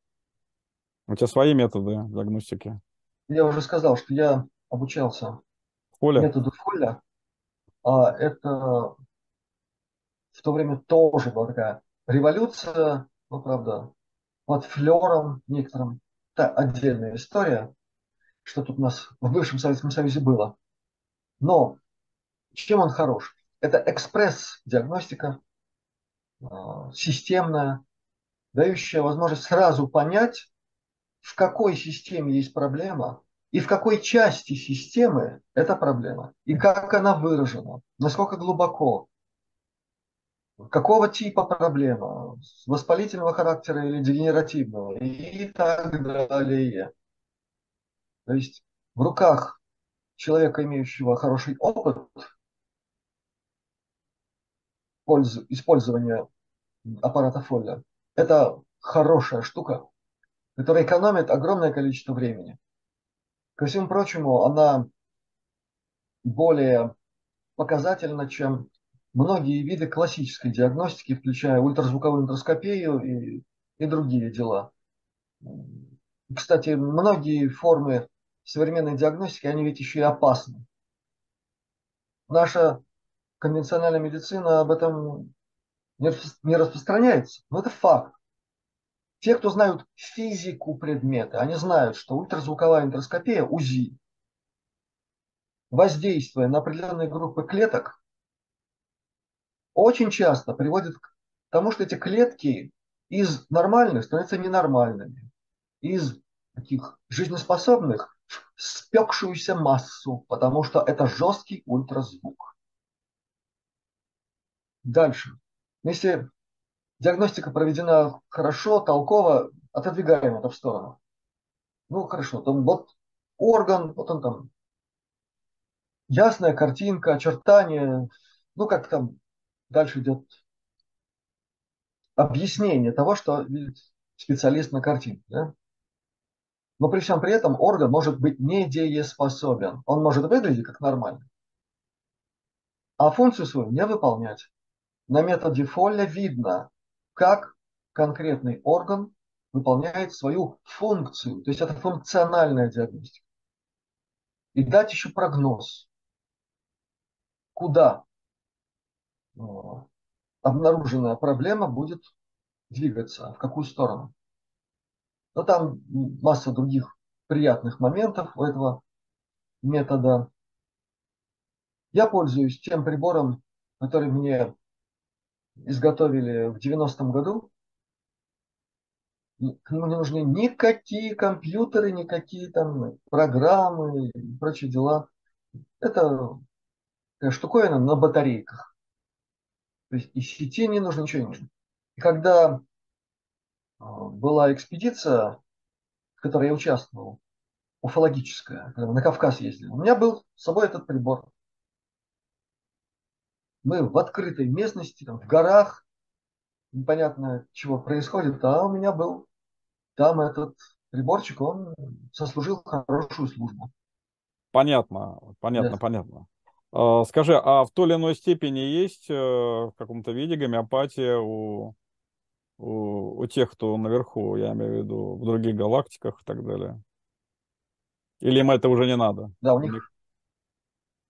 У тебя свои методы диагностики? Я уже сказал, что я обучался Фоля? методу Фоля. А это в то время тоже была такая революция, ну, правда, под флером некоторым. Это отдельная история, что тут у нас в бывшем Советском Союзе было. Но чем он хорош? Это экспресс-диагностика, а, системная, дающая возможность сразу понять, в какой системе есть проблема и в какой части системы эта проблема, и как она выражена, насколько глубоко, какого типа проблема, воспалительного характера или дегенеративного и так далее. То есть в руках человека, имеющего хороший опыт использования аппарата Фолля, это хорошая штука, которая экономит огромное количество времени. Ко всему прочему, она более показательна, чем многие виды классической диагностики, включая ультразвуковую эндоскопию и, и другие дела. Кстати, многие формы современной диагностики, они ведь еще и опасны. Наша конвенциональная медицина об этом не распространяется, но это факт. Те, кто знают физику предмета, они знают, что ультразвуковая эндоскопия, УЗИ, воздействуя на определенные группы клеток, очень часто приводит к тому, что эти клетки из нормальных становятся ненормальными, из таких жизнеспособных спекшуюся массу, потому что это жесткий ультразвук. Дальше. Если диагностика проведена хорошо, толково, отодвигаем это в сторону. Ну, хорошо, там вот орган, вот он там, ясная картинка, очертания, ну, как там дальше идет объяснение того, что видит специалист на картинке. Да? Но при всем при этом орган может быть недееспособен. Он может выглядеть как нормальный, а функцию свою не выполнять. На методе Фолля видно, как конкретный орган выполняет свою функцию. То есть это функциональная диагностика. И дать еще прогноз, куда обнаруженная проблема будет двигаться, в какую сторону. Но там масса других приятных моментов у этого метода. Я пользуюсь тем прибором, который мне изготовили в 90-м году, к нему не нужны никакие компьютеры, никакие там программы и прочие дела. Это штуковина на батарейках. То есть и сети не нужно, ничего не нужно. И когда была экспедиция, в которой я участвовал, уфологическая, когда мы на Кавказ ездили, у меня был с собой этот прибор. Мы в открытой местности, там, в горах, непонятно чего происходит, а у меня был там этот приборчик, он сослужил хорошую службу. Понятно, понятно, да. понятно. А, скажи, а в той или иной степени есть э, в каком-то виде гомеопатия у, у, у тех, кто наверху, я имею в виду, в других галактиках и так далее? Или им это уже не надо? Да, у них,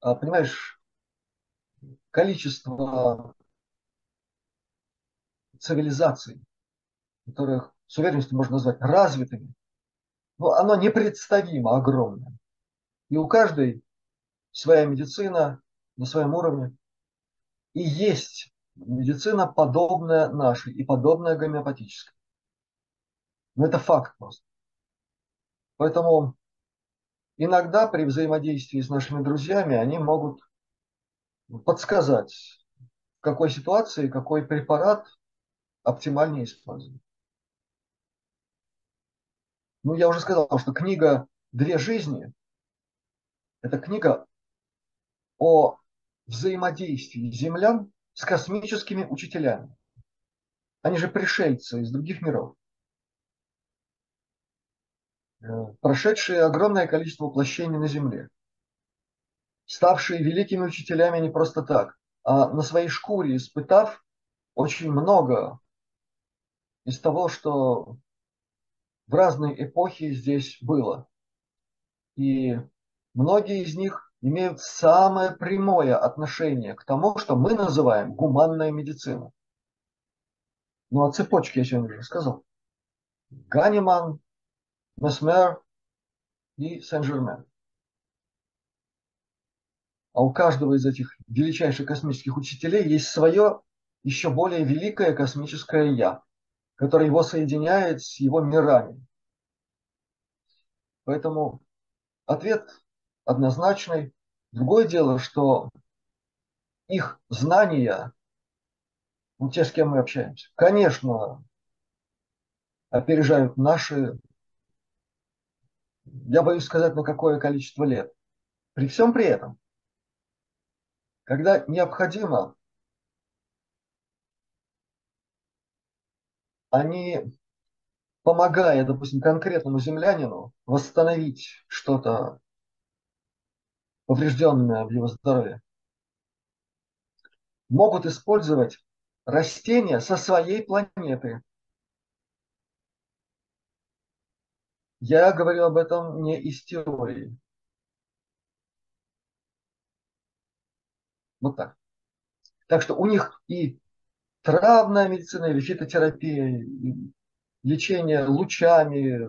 а, понимаешь, количество цивилизаций, которых с уверенностью можно назвать развитыми, но оно непредставимо огромное. И у каждой своя медицина на своем уровне. И есть медицина, подобная нашей и подобная гомеопатической. Но это факт просто. Поэтому иногда при взаимодействии с нашими друзьями они могут подсказать, в какой ситуации какой препарат оптимальнее использовать. Ну, я уже сказал, что книга «Две жизни» – это книга о взаимодействии землян с космическими учителями. Они же пришельцы из других миров, э, прошедшие огромное количество воплощений на Земле, ставшие великими учителями не просто так, а на своей шкуре испытав очень много из того, что в разные эпохи здесь было. И многие из них имеют самое прямое отношение к тому, что мы называем гуманная медицина. Ну, о цепочке я сегодня уже сказал. Ганиман, Месмер и Сен-Жермен. А у каждого из этих величайших космических учителей есть свое еще более великое космическое «Я», которое его соединяет с его мирами. Поэтому ответ однозначный. Другое дело, что их знания, ну, те, с кем мы общаемся, конечно, опережают наши, я боюсь сказать, на какое количество лет. При всем при этом, когда необходимо, они, помогая, допустим, конкретному землянину восстановить что-то поврежденное в его здоровье, могут использовать растения со своей планеты. Я говорю об этом не из теории. Вот так. Так что у них и травная медицина, или фитотерапия, и лечение лучами,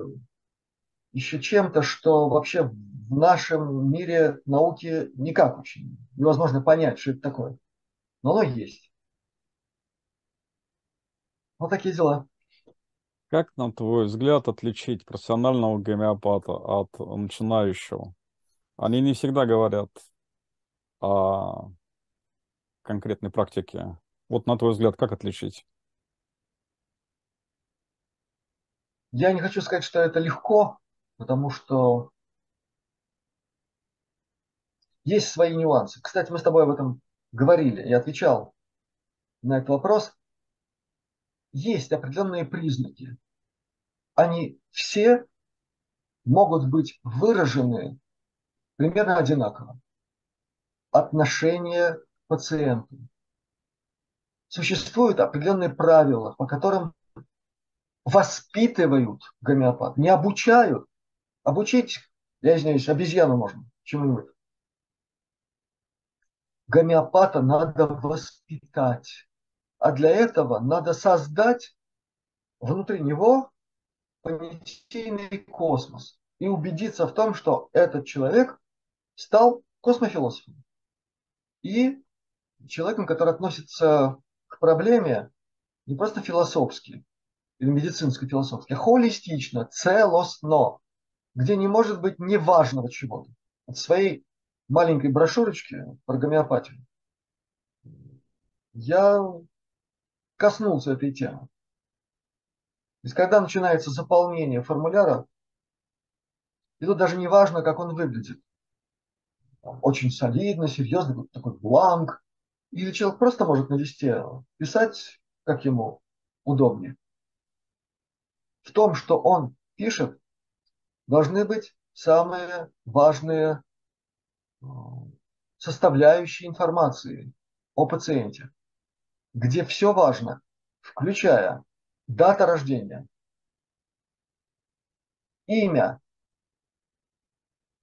еще чем-то, что вообще в нашем мире науки никак очень невозможно понять, что это такое. Но оно есть. Вот такие дела. Как, на твой взгляд, отличить профессионального гомеопата от начинающего? Они не всегда говорят о конкретной практике. Вот, на твой взгляд, как отличить? Я не хочу сказать, что это легко, потому что есть свои нюансы. Кстати, мы с тобой об этом говорили. Я отвечал на этот вопрос. Есть определенные признаки. Они все могут быть выражены примерно одинаково. Отношение к пациенту. Существуют определенные правила, по которым воспитывают гомеопат, не обучают. Обучить, я извиняюсь, обезьяну можно чему-нибудь гомеопата надо воспитать. А для этого надо создать внутри него понятийный космос и убедиться в том, что этот человек стал космофилософом. И человеком, который относится к проблеме не просто философски или медицинско-философски, а холистично, целостно, где не может быть неважного чего-то. В своей маленькой брошюрочке про гомеопатию я коснулся этой темы. То есть, когда начинается заполнение формуляра, и тут даже не важно, как он выглядит. Очень солидно, серьезно, такой бланк. Или человек просто может на листе писать, как ему удобнее. В том, что он пишет, должны быть самые важные э, составляющие информации о пациенте, где все важно, включая дата рождения, имя,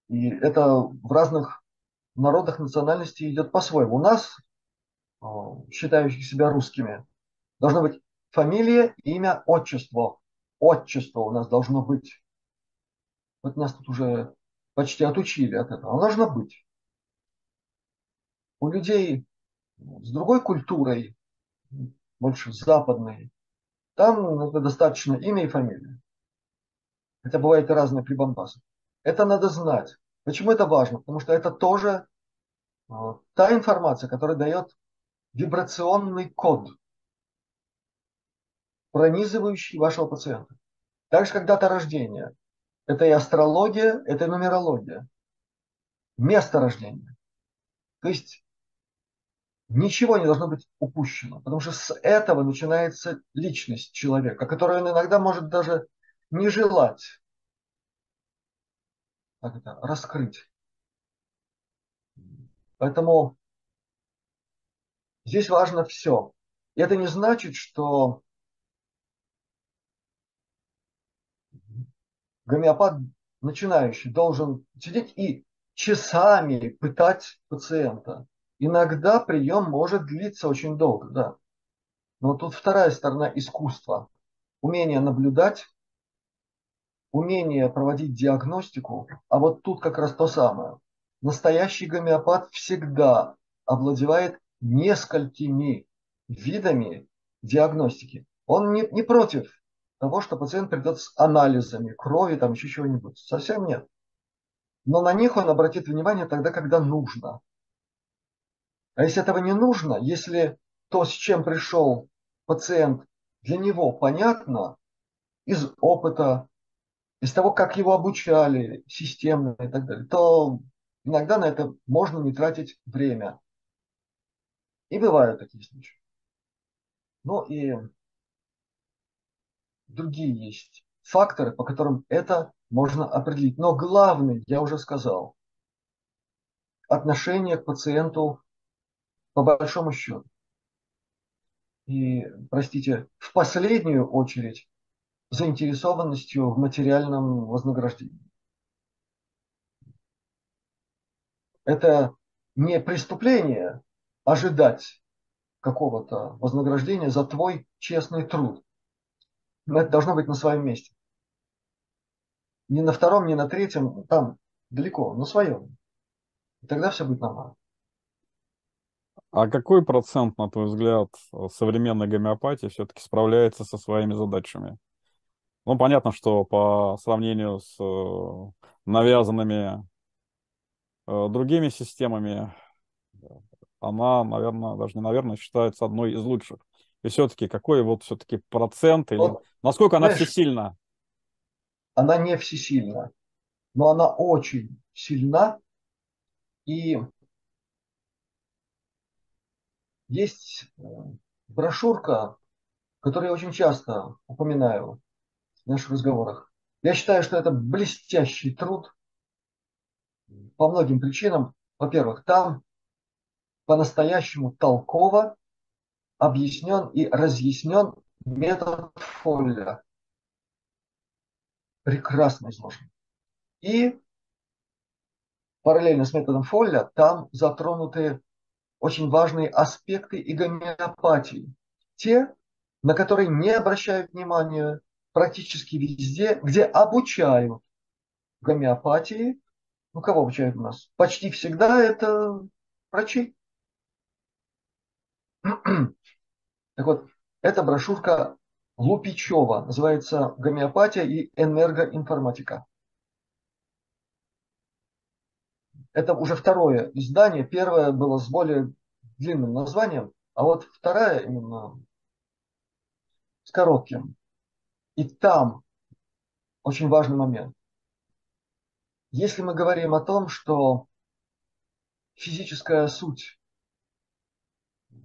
и это в разных народах национальностей идет по-своему. У нас, э, считающих себя русскими, должно быть фамилия, имя, отчество. Отчество у нас должно быть. Вот нас тут уже почти отучили от этого. Оно должно быть. У людей с другой культурой, больше западной, там это достаточно имя и фамилия. Хотя бывает и разные прибамбасы. Это надо знать. Почему это важно? Потому что это тоже а, та информация, которая дает вибрационный код, пронизывающий вашего пациента. Также как дата рождения. Это и астрология, это и нумерология. Место рождения. То есть ничего не должно быть упущено, потому что с этого начинается личность человека, которую он иногда может даже не желать как это, раскрыть. Поэтому здесь важно все. И это не значит, что гомеопат начинающий должен сидеть и часами пытать пациента. Иногда прием может длиться очень долго, да. Но тут вторая сторона искусства. Умение наблюдать умение проводить диагностику, а вот тут как раз то самое. Настоящий гомеопат всегда овладевает несколькими видами диагностики. Он не, не против того, что пациент придет с анализами крови, там еще чего-нибудь. Совсем нет. Но на них он обратит внимание тогда, когда нужно. А если этого не нужно, если то, с чем пришел пациент, для него понятно из опыта, из того, как его обучали системно и так далее, то иногда на это можно не тратить время. И бывают такие случаи. Ну и другие есть факторы, по которым это можно определить. Но главный, я уже сказал, отношение к пациенту по большому счету. И, простите, в последнюю очередь заинтересованностью в материальном вознаграждении. Это не преступление ожидать какого-то вознаграждения за твой честный труд. Но это должно быть на своем месте. Не на втором, не на третьем, там далеко, на своем. И тогда все будет нормально. А какой процент, на твой взгляд, современной гомеопатии все-таки справляется со своими задачами? Ну, понятно, что по сравнению с э, навязанными э, другими системами, она, наверное, даже не наверное, считается одной из лучших. И все-таки какой вот все-таки процент или вот, насколько она всесильна? Она не всесильна, но она очень сильна. И есть э, брошюрка, которую я очень часто упоминаю в наших разговорах. Я считаю, что это блестящий труд по многим причинам. Во-первых, там по-настоящему толково объяснен и разъяснен метод Фолля. Прекрасно изложен. И параллельно с методом Фолля там затронуты очень важные аспекты и гомеопатии. Те, на которые не обращают внимания практически везде, где обучают гомеопатии. Ну, кого обучают у нас? Почти всегда это врачи. Так вот, эта брошюрка Лупичева, называется «Гомеопатия и энергоинформатика». Это уже второе издание. Первое было с более длинным названием, а вот вторая именно с коротким. И там очень важный момент. Если мы говорим о том, что физическая суть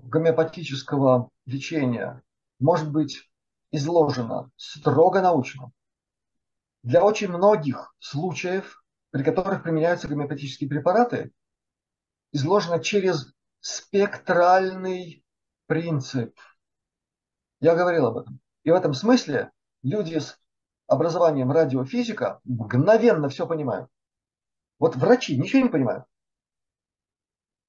гомеопатического лечения может быть изложена строго научно, для очень многих случаев, при которых применяются гомеопатические препараты, изложено через спектральный принцип. Я говорил об этом. И в этом смысле люди с образованием радиофизика мгновенно все понимают. Вот врачи ничего не понимают.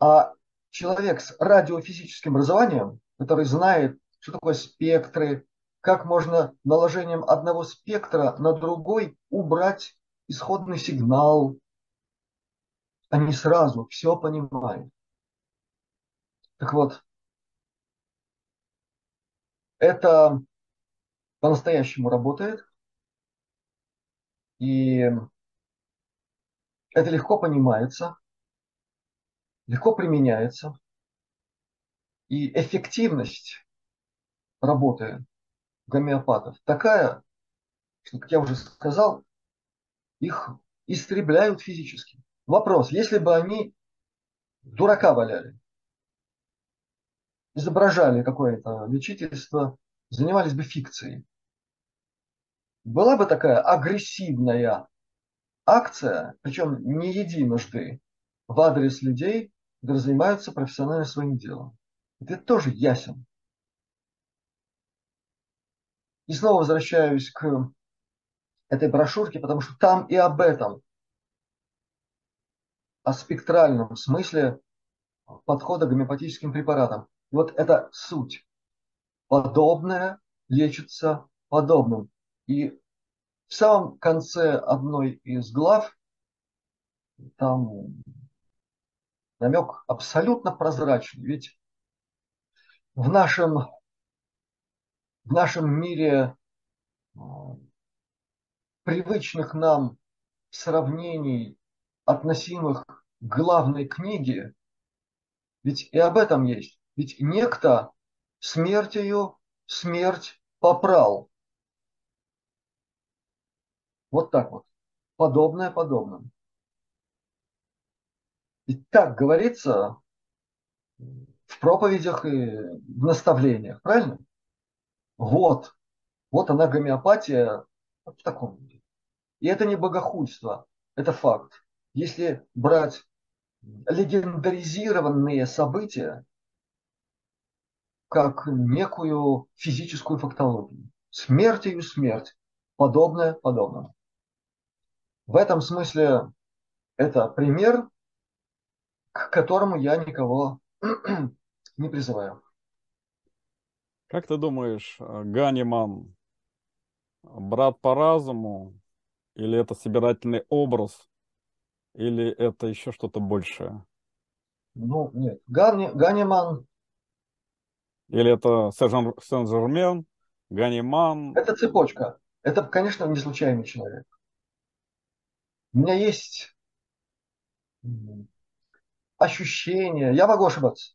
А человек с радиофизическим образованием, который знает, что такое спектры, как можно наложением одного спектра на другой убрать исходный сигнал, они сразу все понимают. Так вот, это по-настоящему работает. И это легко понимается, легко применяется. И эффективность работы гомеопатов такая, что, как я уже сказал, их истребляют физически. Вопрос, если бы они дурака валяли, изображали какое-то лечительство, занимались бы фикцией, была бы такая агрессивная акция, причем не единожды, в адрес людей, которые занимаются профессионально своим делом. Это тоже ясен. И снова возвращаюсь к этой брошюрке, потому что там и об этом, о спектральном смысле подхода к гомеопатическим препаратам. Вот это суть. Подобное лечится подобным. И в самом конце одной из глав там намек абсолютно прозрачный. Ведь в нашем, в нашем мире а, привычных нам сравнений, относимых к главной книге, ведь и об этом есть. Ведь некто смертью смерть попрал. Вот так вот. Подобное подобным. И так говорится в проповедях и в наставлениях, правильно? Вот. Вот она гомеопатия в таком виде. И это не богохульство, это факт. Если брать легендаризированные события как некую физическую фактологию. Смерть и смерть. Подобное подобному. В этом смысле это пример, к которому я никого не призываю. Как ты думаешь, Ганиман брат по разуму, или это собирательный образ, или это еще что-то большее? Ну, нет. Гани, Ганиман... Или это Сен-Жермен, Ганиман... Это цепочка. Это, конечно, не случайный человек. У меня есть ощущение, я могу ошибаться,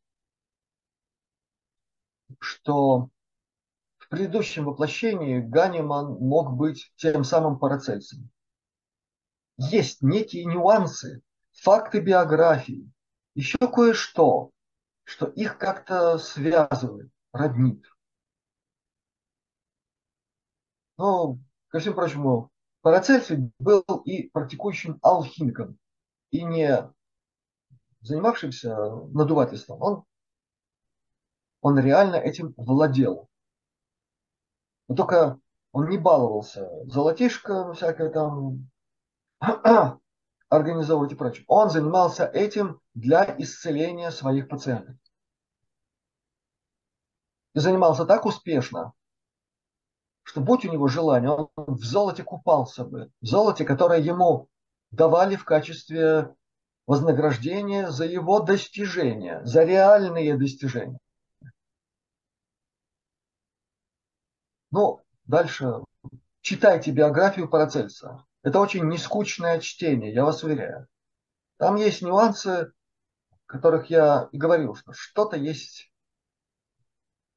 что в предыдущем воплощении Ганиман мог быть тем самым Парацельсом. Есть некие нюансы, факты биографии, еще кое-что, что их как-то связывает, роднит. Но, ко всему прочему, Парацельсий был и практикующим алхимиком, и не занимавшимся надувательством. Он, он реально этим владел. Но только он не баловался золотишко всякое там организовывать и прочее. Он занимался этим для исцеления своих пациентов. И занимался так успешно, что будь у него желание, он в золоте купался бы. В золоте, которое ему давали в качестве вознаграждение за его достижения, за реальные достижения. Ну, дальше читайте биографию Парацельса. Это очень нескучное чтение, я вас уверяю. Там есть нюансы, о которых я и говорил, что что-то есть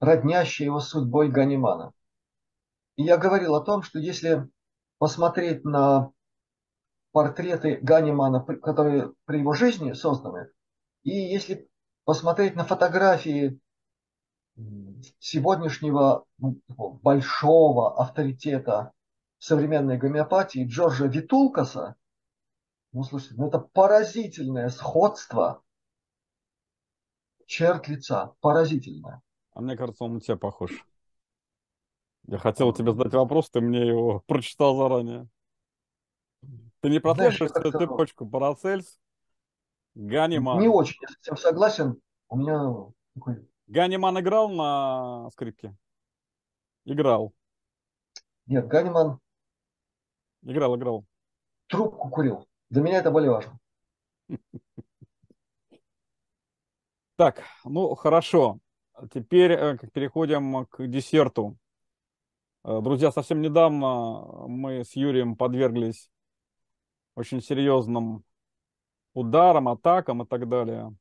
роднящее его судьбой Ганимана. И я говорил о том, что если посмотреть на портреты Ганимана, которые при его жизни созданы, и если посмотреть на фотографии сегодняшнего большого авторитета современной гомеопатии Джорджа Витулкаса, ну, слушайте, ну это поразительное сходство черт лица, поразительное. А мне кажется, он на тебя похож. Я хотел тебе задать вопрос, ты мне его прочитал заранее. Ты не прослеживаешь цепочку Парацельс, Ганиман? Не очень, я совсем согласен. У меня такой... Ганиман играл на скрипке? Играл. Нет, Ганиман... Играл, играл. Трубку курил. Для меня это более важно. Так, ну хорошо. Теперь э, переходим к десерту. Э, друзья, совсем недавно мы с Юрием подверглись очень серьезным ударам, атакам и так далее.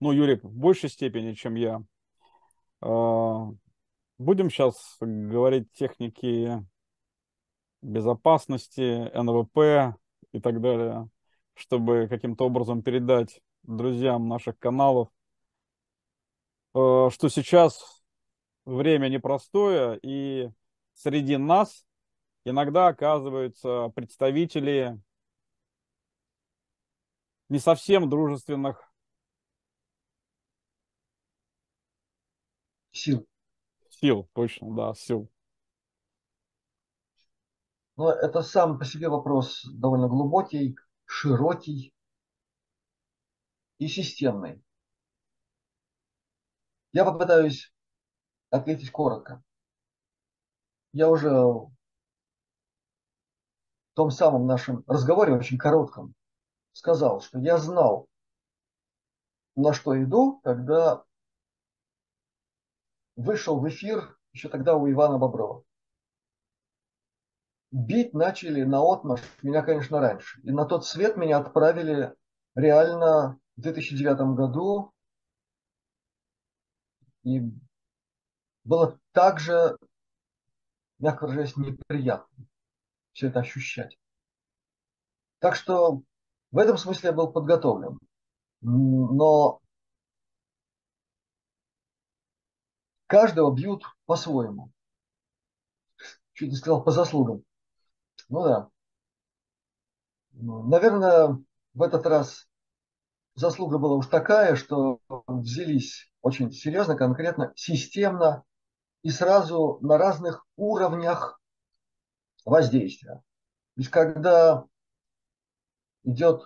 Ну, Юрий в большей степени, чем я. Э, будем сейчас говорить техники безопасности, НВП и так далее, чтобы каким-то образом передать друзьям наших каналов, э, что сейчас время непростое, и среди нас иногда оказываются представители не совсем дружественных сил. Сил, точно, да, сил. Но это сам по себе вопрос довольно глубокий, широкий и системный. Я попытаюсь ответить коротко. Я уже в том самом нашем разговоре, очень коротком, сказал, что я знал, на что иду, когда вышел в эфир еще тогда у Ивана Боброва бить начали на отмаш меня, конечно, раньше. И на тот свет меня отправили реально в 2009 году. И было также, мягко выражаясь, неприятно все это ощущать. Так что в этом смысле я был подготовлен. Но каждого бьют по-своему. Чуть не сказал по заслугам. Ну да. Наверное, в этот раз заслуга была уж такая, что взялись очень серьезно, конкретно, системно и сразу на разных уровнях воздействия. То есть, когда идет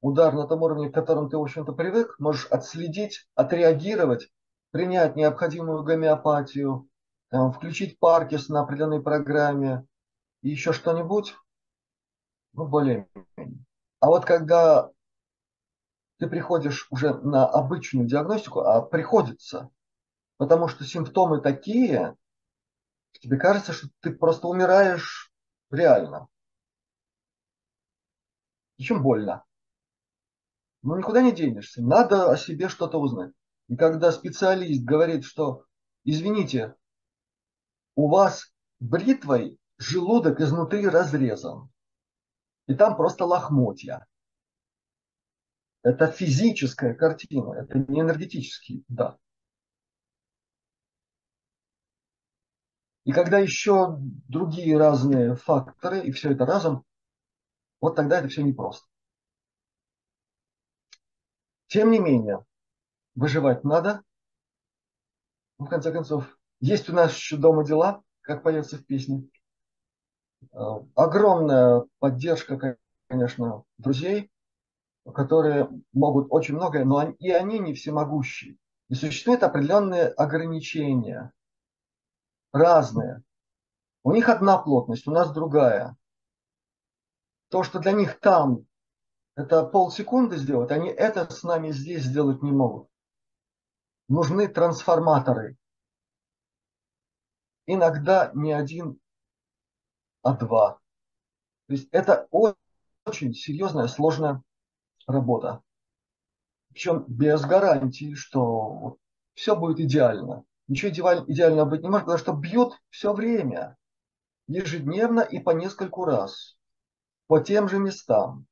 удар на том уровне, к которому ты, в общем-то, привык, можешь отследить, отреагировать, принять необходимую гомеопатию, там, включить Паркис на определенной программе, и еще что-нибудь, ну, более-менее. А вот когда ты приходишь уже на обычную диагностику, а приходится, потому что симптомы такие, тебе кажется, что ты просто умираешь реально. Причем больно. Ну, никуда не денешься. Надо о себе что-то узнать. И когда специалист говорит, что, извините, у вас бритвой желудок изнутри разрезан. И там просто лохмотья. Это физическая картина, это не энергетический, да. И когда еще другие разные факторы, и все это разом, вот тогда это все непросто. Тем не менее, выживать надо. В конце концов, есть у нас еще дома дела, как поется в песне. Э, огромная поддержка, конечно, друзей, которые могут очень многое, но и они не всемогущие. И существуют определенные ограничения, разные. У них одна плотность, у нас другая. То, что для них там это полсекунды сделать, они это с нами здесь сделать не могут. Нужны трансформаторы. иногда не один, а два. То есть это очень серьезная, сложная работа. Причем без гарантии, что все будет идеально. Ничего идеально быть не может, потому что бьют все время, ежедневно и по нескольку раз, по тем же местам.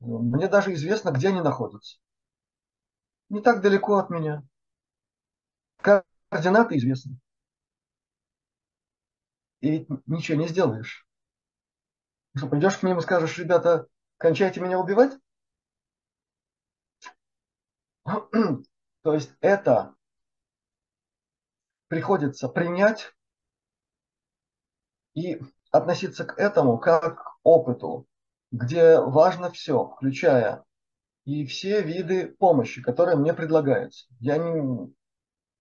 Мне даже известно, где они находятся. Не так далеко от меня. Координаты известны. И ведь ничего не сделаешь. Что, пойдешь к ним и скажешь, ребята, кончайте меня убивать? То есть это приходится принять и относиться к этому как к опыту, где важно все, включая и все виды помощи, которые мне предлагаются. Я не,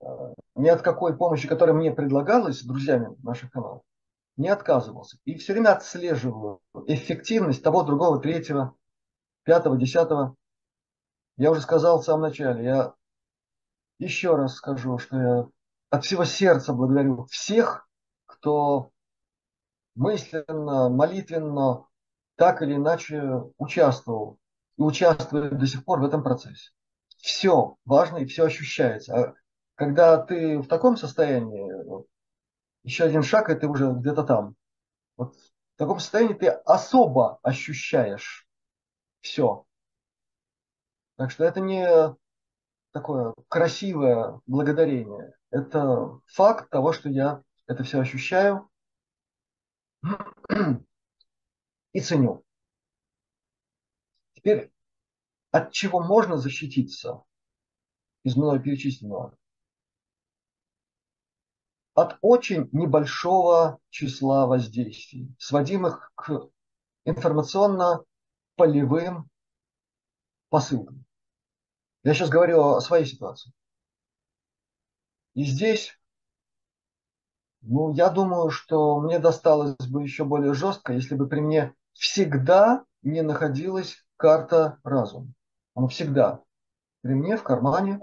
э, ни от какой помощи, которая мне предлагалась друзьями наших каналов, не отказывался. И все время отслеживаю эффективность того, другого, третьего, пятого, десятого. Я уже сказал в самом начале, я еще раз скажу, что я от всего сердца благодарю всех, кто мысленно, молитвенно, так или иначе участвовал и участвует до сих пор в этом процессе. Все важно и все ощущается. А когда ты в таком состоянии, еще один шаг, и ты уже где-то там. Вот в таком состоянии ты особо ощущаешь все. Так что это не такое красивое благодарение. Это факт того, что я это все ощущаю и ценю. Теперь, от чего можно защититься из мной перечисленного? От очень небольшого числа воздействий, сводимых к информационно-полевым посылкам. Я сейчас говорю о своей ситуации. И здесь, ну, я думаю, что мне досталось бы еще более жестко, если бы при мне всегда не находилась карта разума. Она всегда при мне в кармане.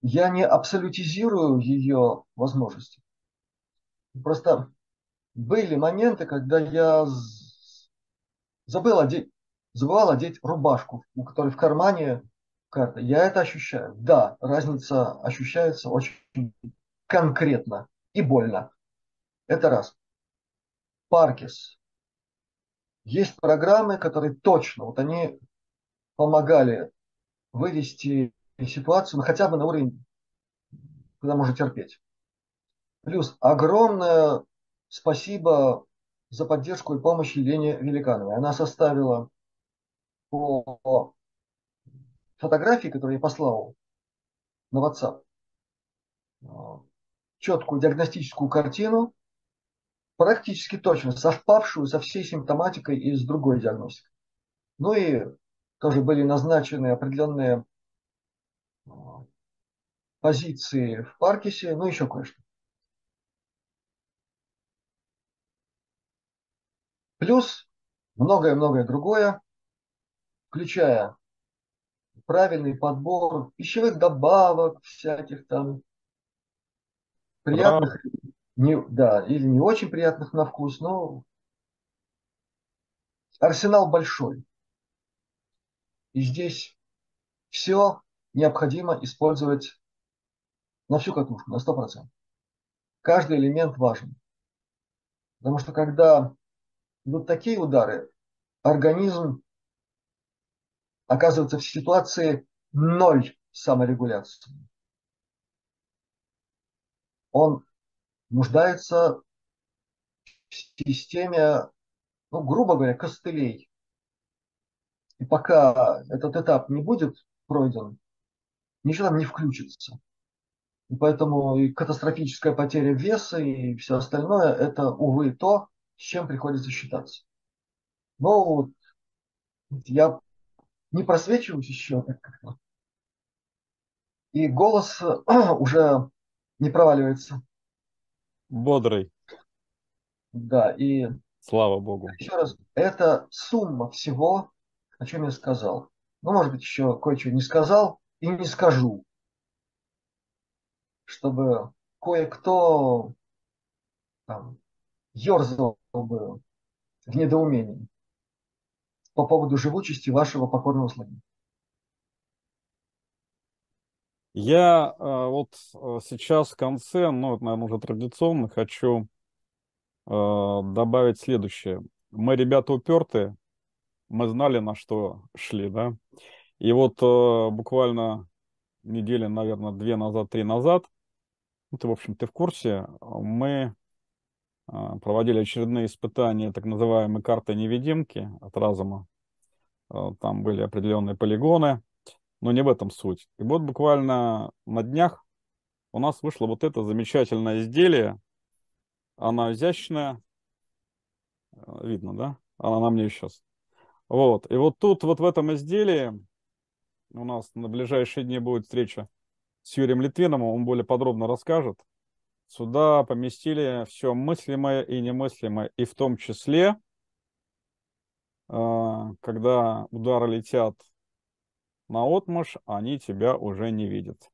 Я не абсолютизирую ее возможности. Просто были моменты, когда я забыл одеть забывал одеть рубашку, у которой в кармане карта. Я это ощущаю. Да, разница ощущается очень конкретно и больно. Это раз. Паркис. Есть программы, которые точно, вот они помогали вывести ситуацию ну, хотя бы на уровень, когда можно терпеть. Плюс огромное спасибо за поддержку и помощь Елене Великановой. Она составила по фотографии, которую я послал на WhatsApp, четкую диагностическую картину, практически точно совпавшую со всей симптоматикой и с другой диагностикой. Ну и тоже были назначены определенные позиции в Паркисе, ну еще кое-что. Плюс многое-многое другое, включая правильный подбор пищевых добавок, всяких там приятных, не, да, или не очень приятных на вкус, но арсенал большой. И здесь все необходимо использовать на всю катушку, на 100%. Каждый элемент важен. Потому что когда идут такие удары, организм оказывается в ситуации ноль саморегуляции. Он нуждается в системе, ну, грубо говоря, костылей. И пока этот этап не будет пройден, ничего там не включится. И поэтому и катастрофическая потеря веса и все остальное – это, увы, то, с чем приходится считаться. Но вот я не просвечиваюсь еще. И голос уже не проваливается. Бодрый. Да, и... Слава Богу. Еще раз, это сумма всего, о чем я сказал. Ну, может быть, еще кое-что не сказал и не скажу. чтобы кое-кто там, ерзал бы в недоумении по поводу живучести вашего покорного слуги. Я э, вот э, сейчас в конце, ну, это, наверное, уже традиционно, хочу э, добавить следующее. Мы ребята упертые, мы знали, на что шли, да. И вот буквально недели, наверное, две назад, три назад, ну, ты, в общем, ты в курсе, мы проводили очередные испытания так называемой карты невидимки от разума. Там были определенные полигоны, но не в этом суть. И вот буквально на днях у нас вышло вот это замечательное изделие. Она изящная. Э, видно, да? Она на мне сейчас. Вот. И вот тут, вот в этом изделии, у нас на ближайшие дни будет встреча с Юрием Литвиновым, он более подробно расскажет. Сюда поместили все мыслимое и немыслимое, и в том числе, э, когда удары летят на отмаш, они тебя уже не видят.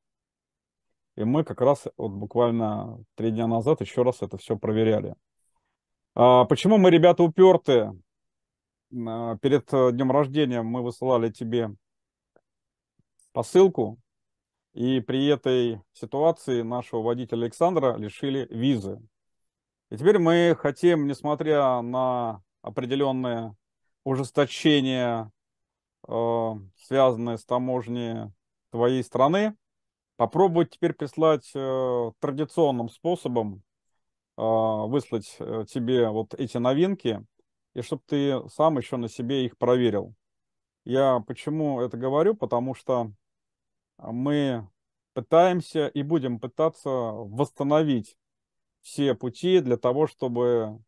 И мы как раз вот буквально три дня назад еще раз это все проверяли. А почему мы, ребята, упертые? А, перед э, днем рождения мы высылали тебе посылку, и при этой ситуации нашего водителя Александра лишили визы. И теперь мы хотим, несмотря на определенное ужесточение, э, связанное с таможней твоей страны, попробовать теперь прислать э, традиционным способом, э, выслать тебе вот эти новинки, и чтобы ты сам еще на себе их проверил. Я почему это говорю? Потому что мы пытаемся и будем пытаться восстановить все пути для того, чтобы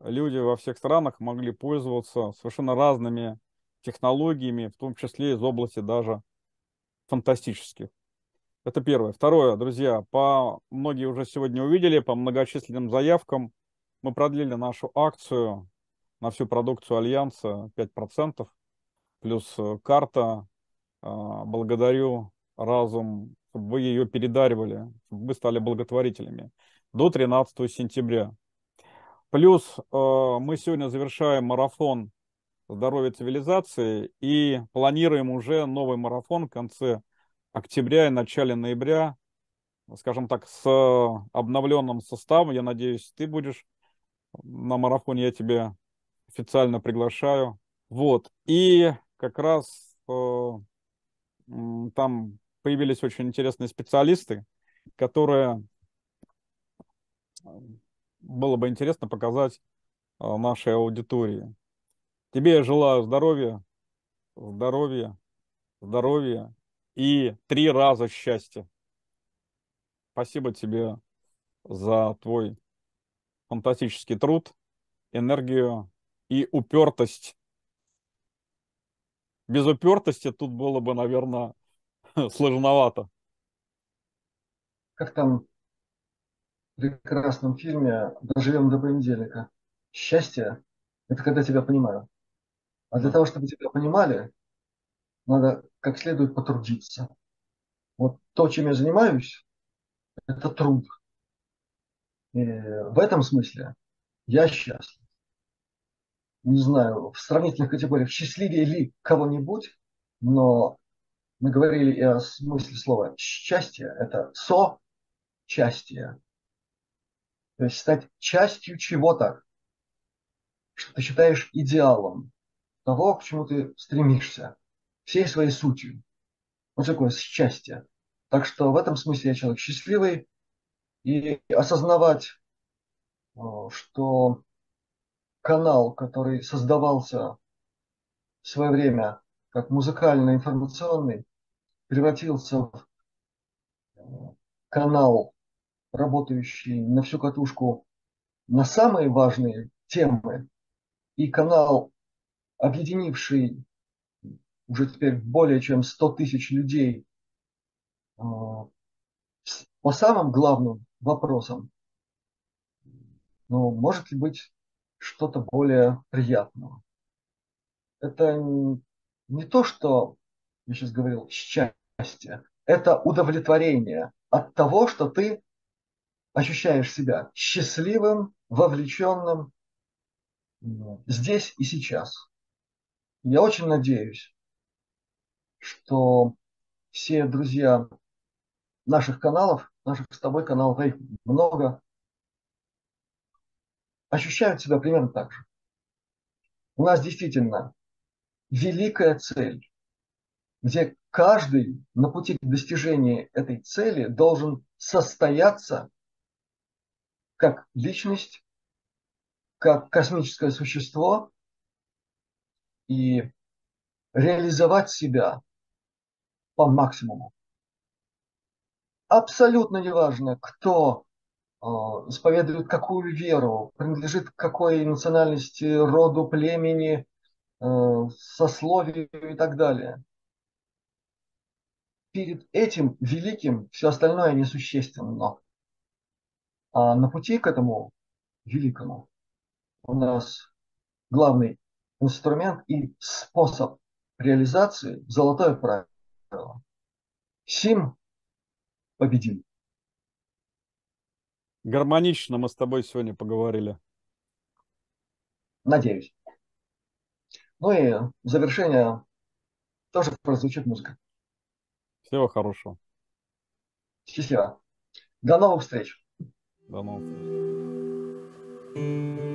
люди во всех странах могли пользоваться совершенно разными технологиями, в том числе из области даже фантастических. Это первое. Второе, друзья, по многие уже сегодня увидели, по многочисленным заявкам мы продлили нашу акцию на всю продукцию Альянса 5%, плюс э, карта. А, благодарю разум, чтобы вы ее передаривали, чтобы вы стали благотворителями до 13 сентября. Плюс э, мы сегодня завершаем марафон здоровья цивилизации и планируем уже новый марафон в конце октября и начале ноября, скажем так, с обновленным составом. Я надеюсь, ты будешь на марафоне, я тебя официально приглашаю. Вот. И как раз э, там появились очень интересные специалисты, которые э, было бы интересно показать э, нашей аудитории. Тебе я желаю здоровья, здоровья, здоровья и три раза счастья. Спасибо тебе за твой фантастический труд, энергию и упертость. Без упертости тут было бы, наверное, сложновато. Как там в прекрасном фильме «Доживем до понедельника». Счастье – это когда тебя понимают. А для того, чтобы тебя понимали, надо как следует потрудиться. Вот то, чем я занимаюсь, это труд. И в этом смысле я счастлив не знаю, в сравнительных категориях счастливее ли кого-нибудь, но мы говорили и о смысле слова счастье – это со-частие. То есть стать частью чего-то, что ты считаешь идеалом того, к чему ты стремишься, всей своей сутью. Вот такое счастье. Так что в этом смысле я человек счастливый. И осознавать, э, что канал, который создавался в свое время как музыкально-информационный, превратился в э, канал, работающий на всю катушку на самые важные темы, и канал, объединивший уже теперь более чем 100 тысяч людей э, по самым главным вопросам, ну, может ли быть что-то более приятного. Это не то, что я сейчас говорил, счастье. Это удовлетворение от того, что ты ощущаешь себя счастливым, вовлеченным здесь и сейчас. Я очень надеюсь, что все друзья наших каналов, наших с тобой каналов, их много, ощущают себя примерно так же. У нас действительно великая цель, где каждый на пути к достижению этой цели должен состояться как личность, как космическое существо и реализовать себя по максимуму. Абсолютно неважно, кто э, исповедует какую веру, принадлежит какой национальности, роду, племени, э, сословию и так далее. Перед этим великим все остальное несущественно. А на пути к этому великому у нас главный инструмент и способ реализации – золотое правило. Сим победим. Гармонично мы с тобой сегодня поговорили. Надеюсь. Ну и в завершение тоже прозвучит музыка. Всего хорошего. Счастливо. До новых встреч. До новых встреч.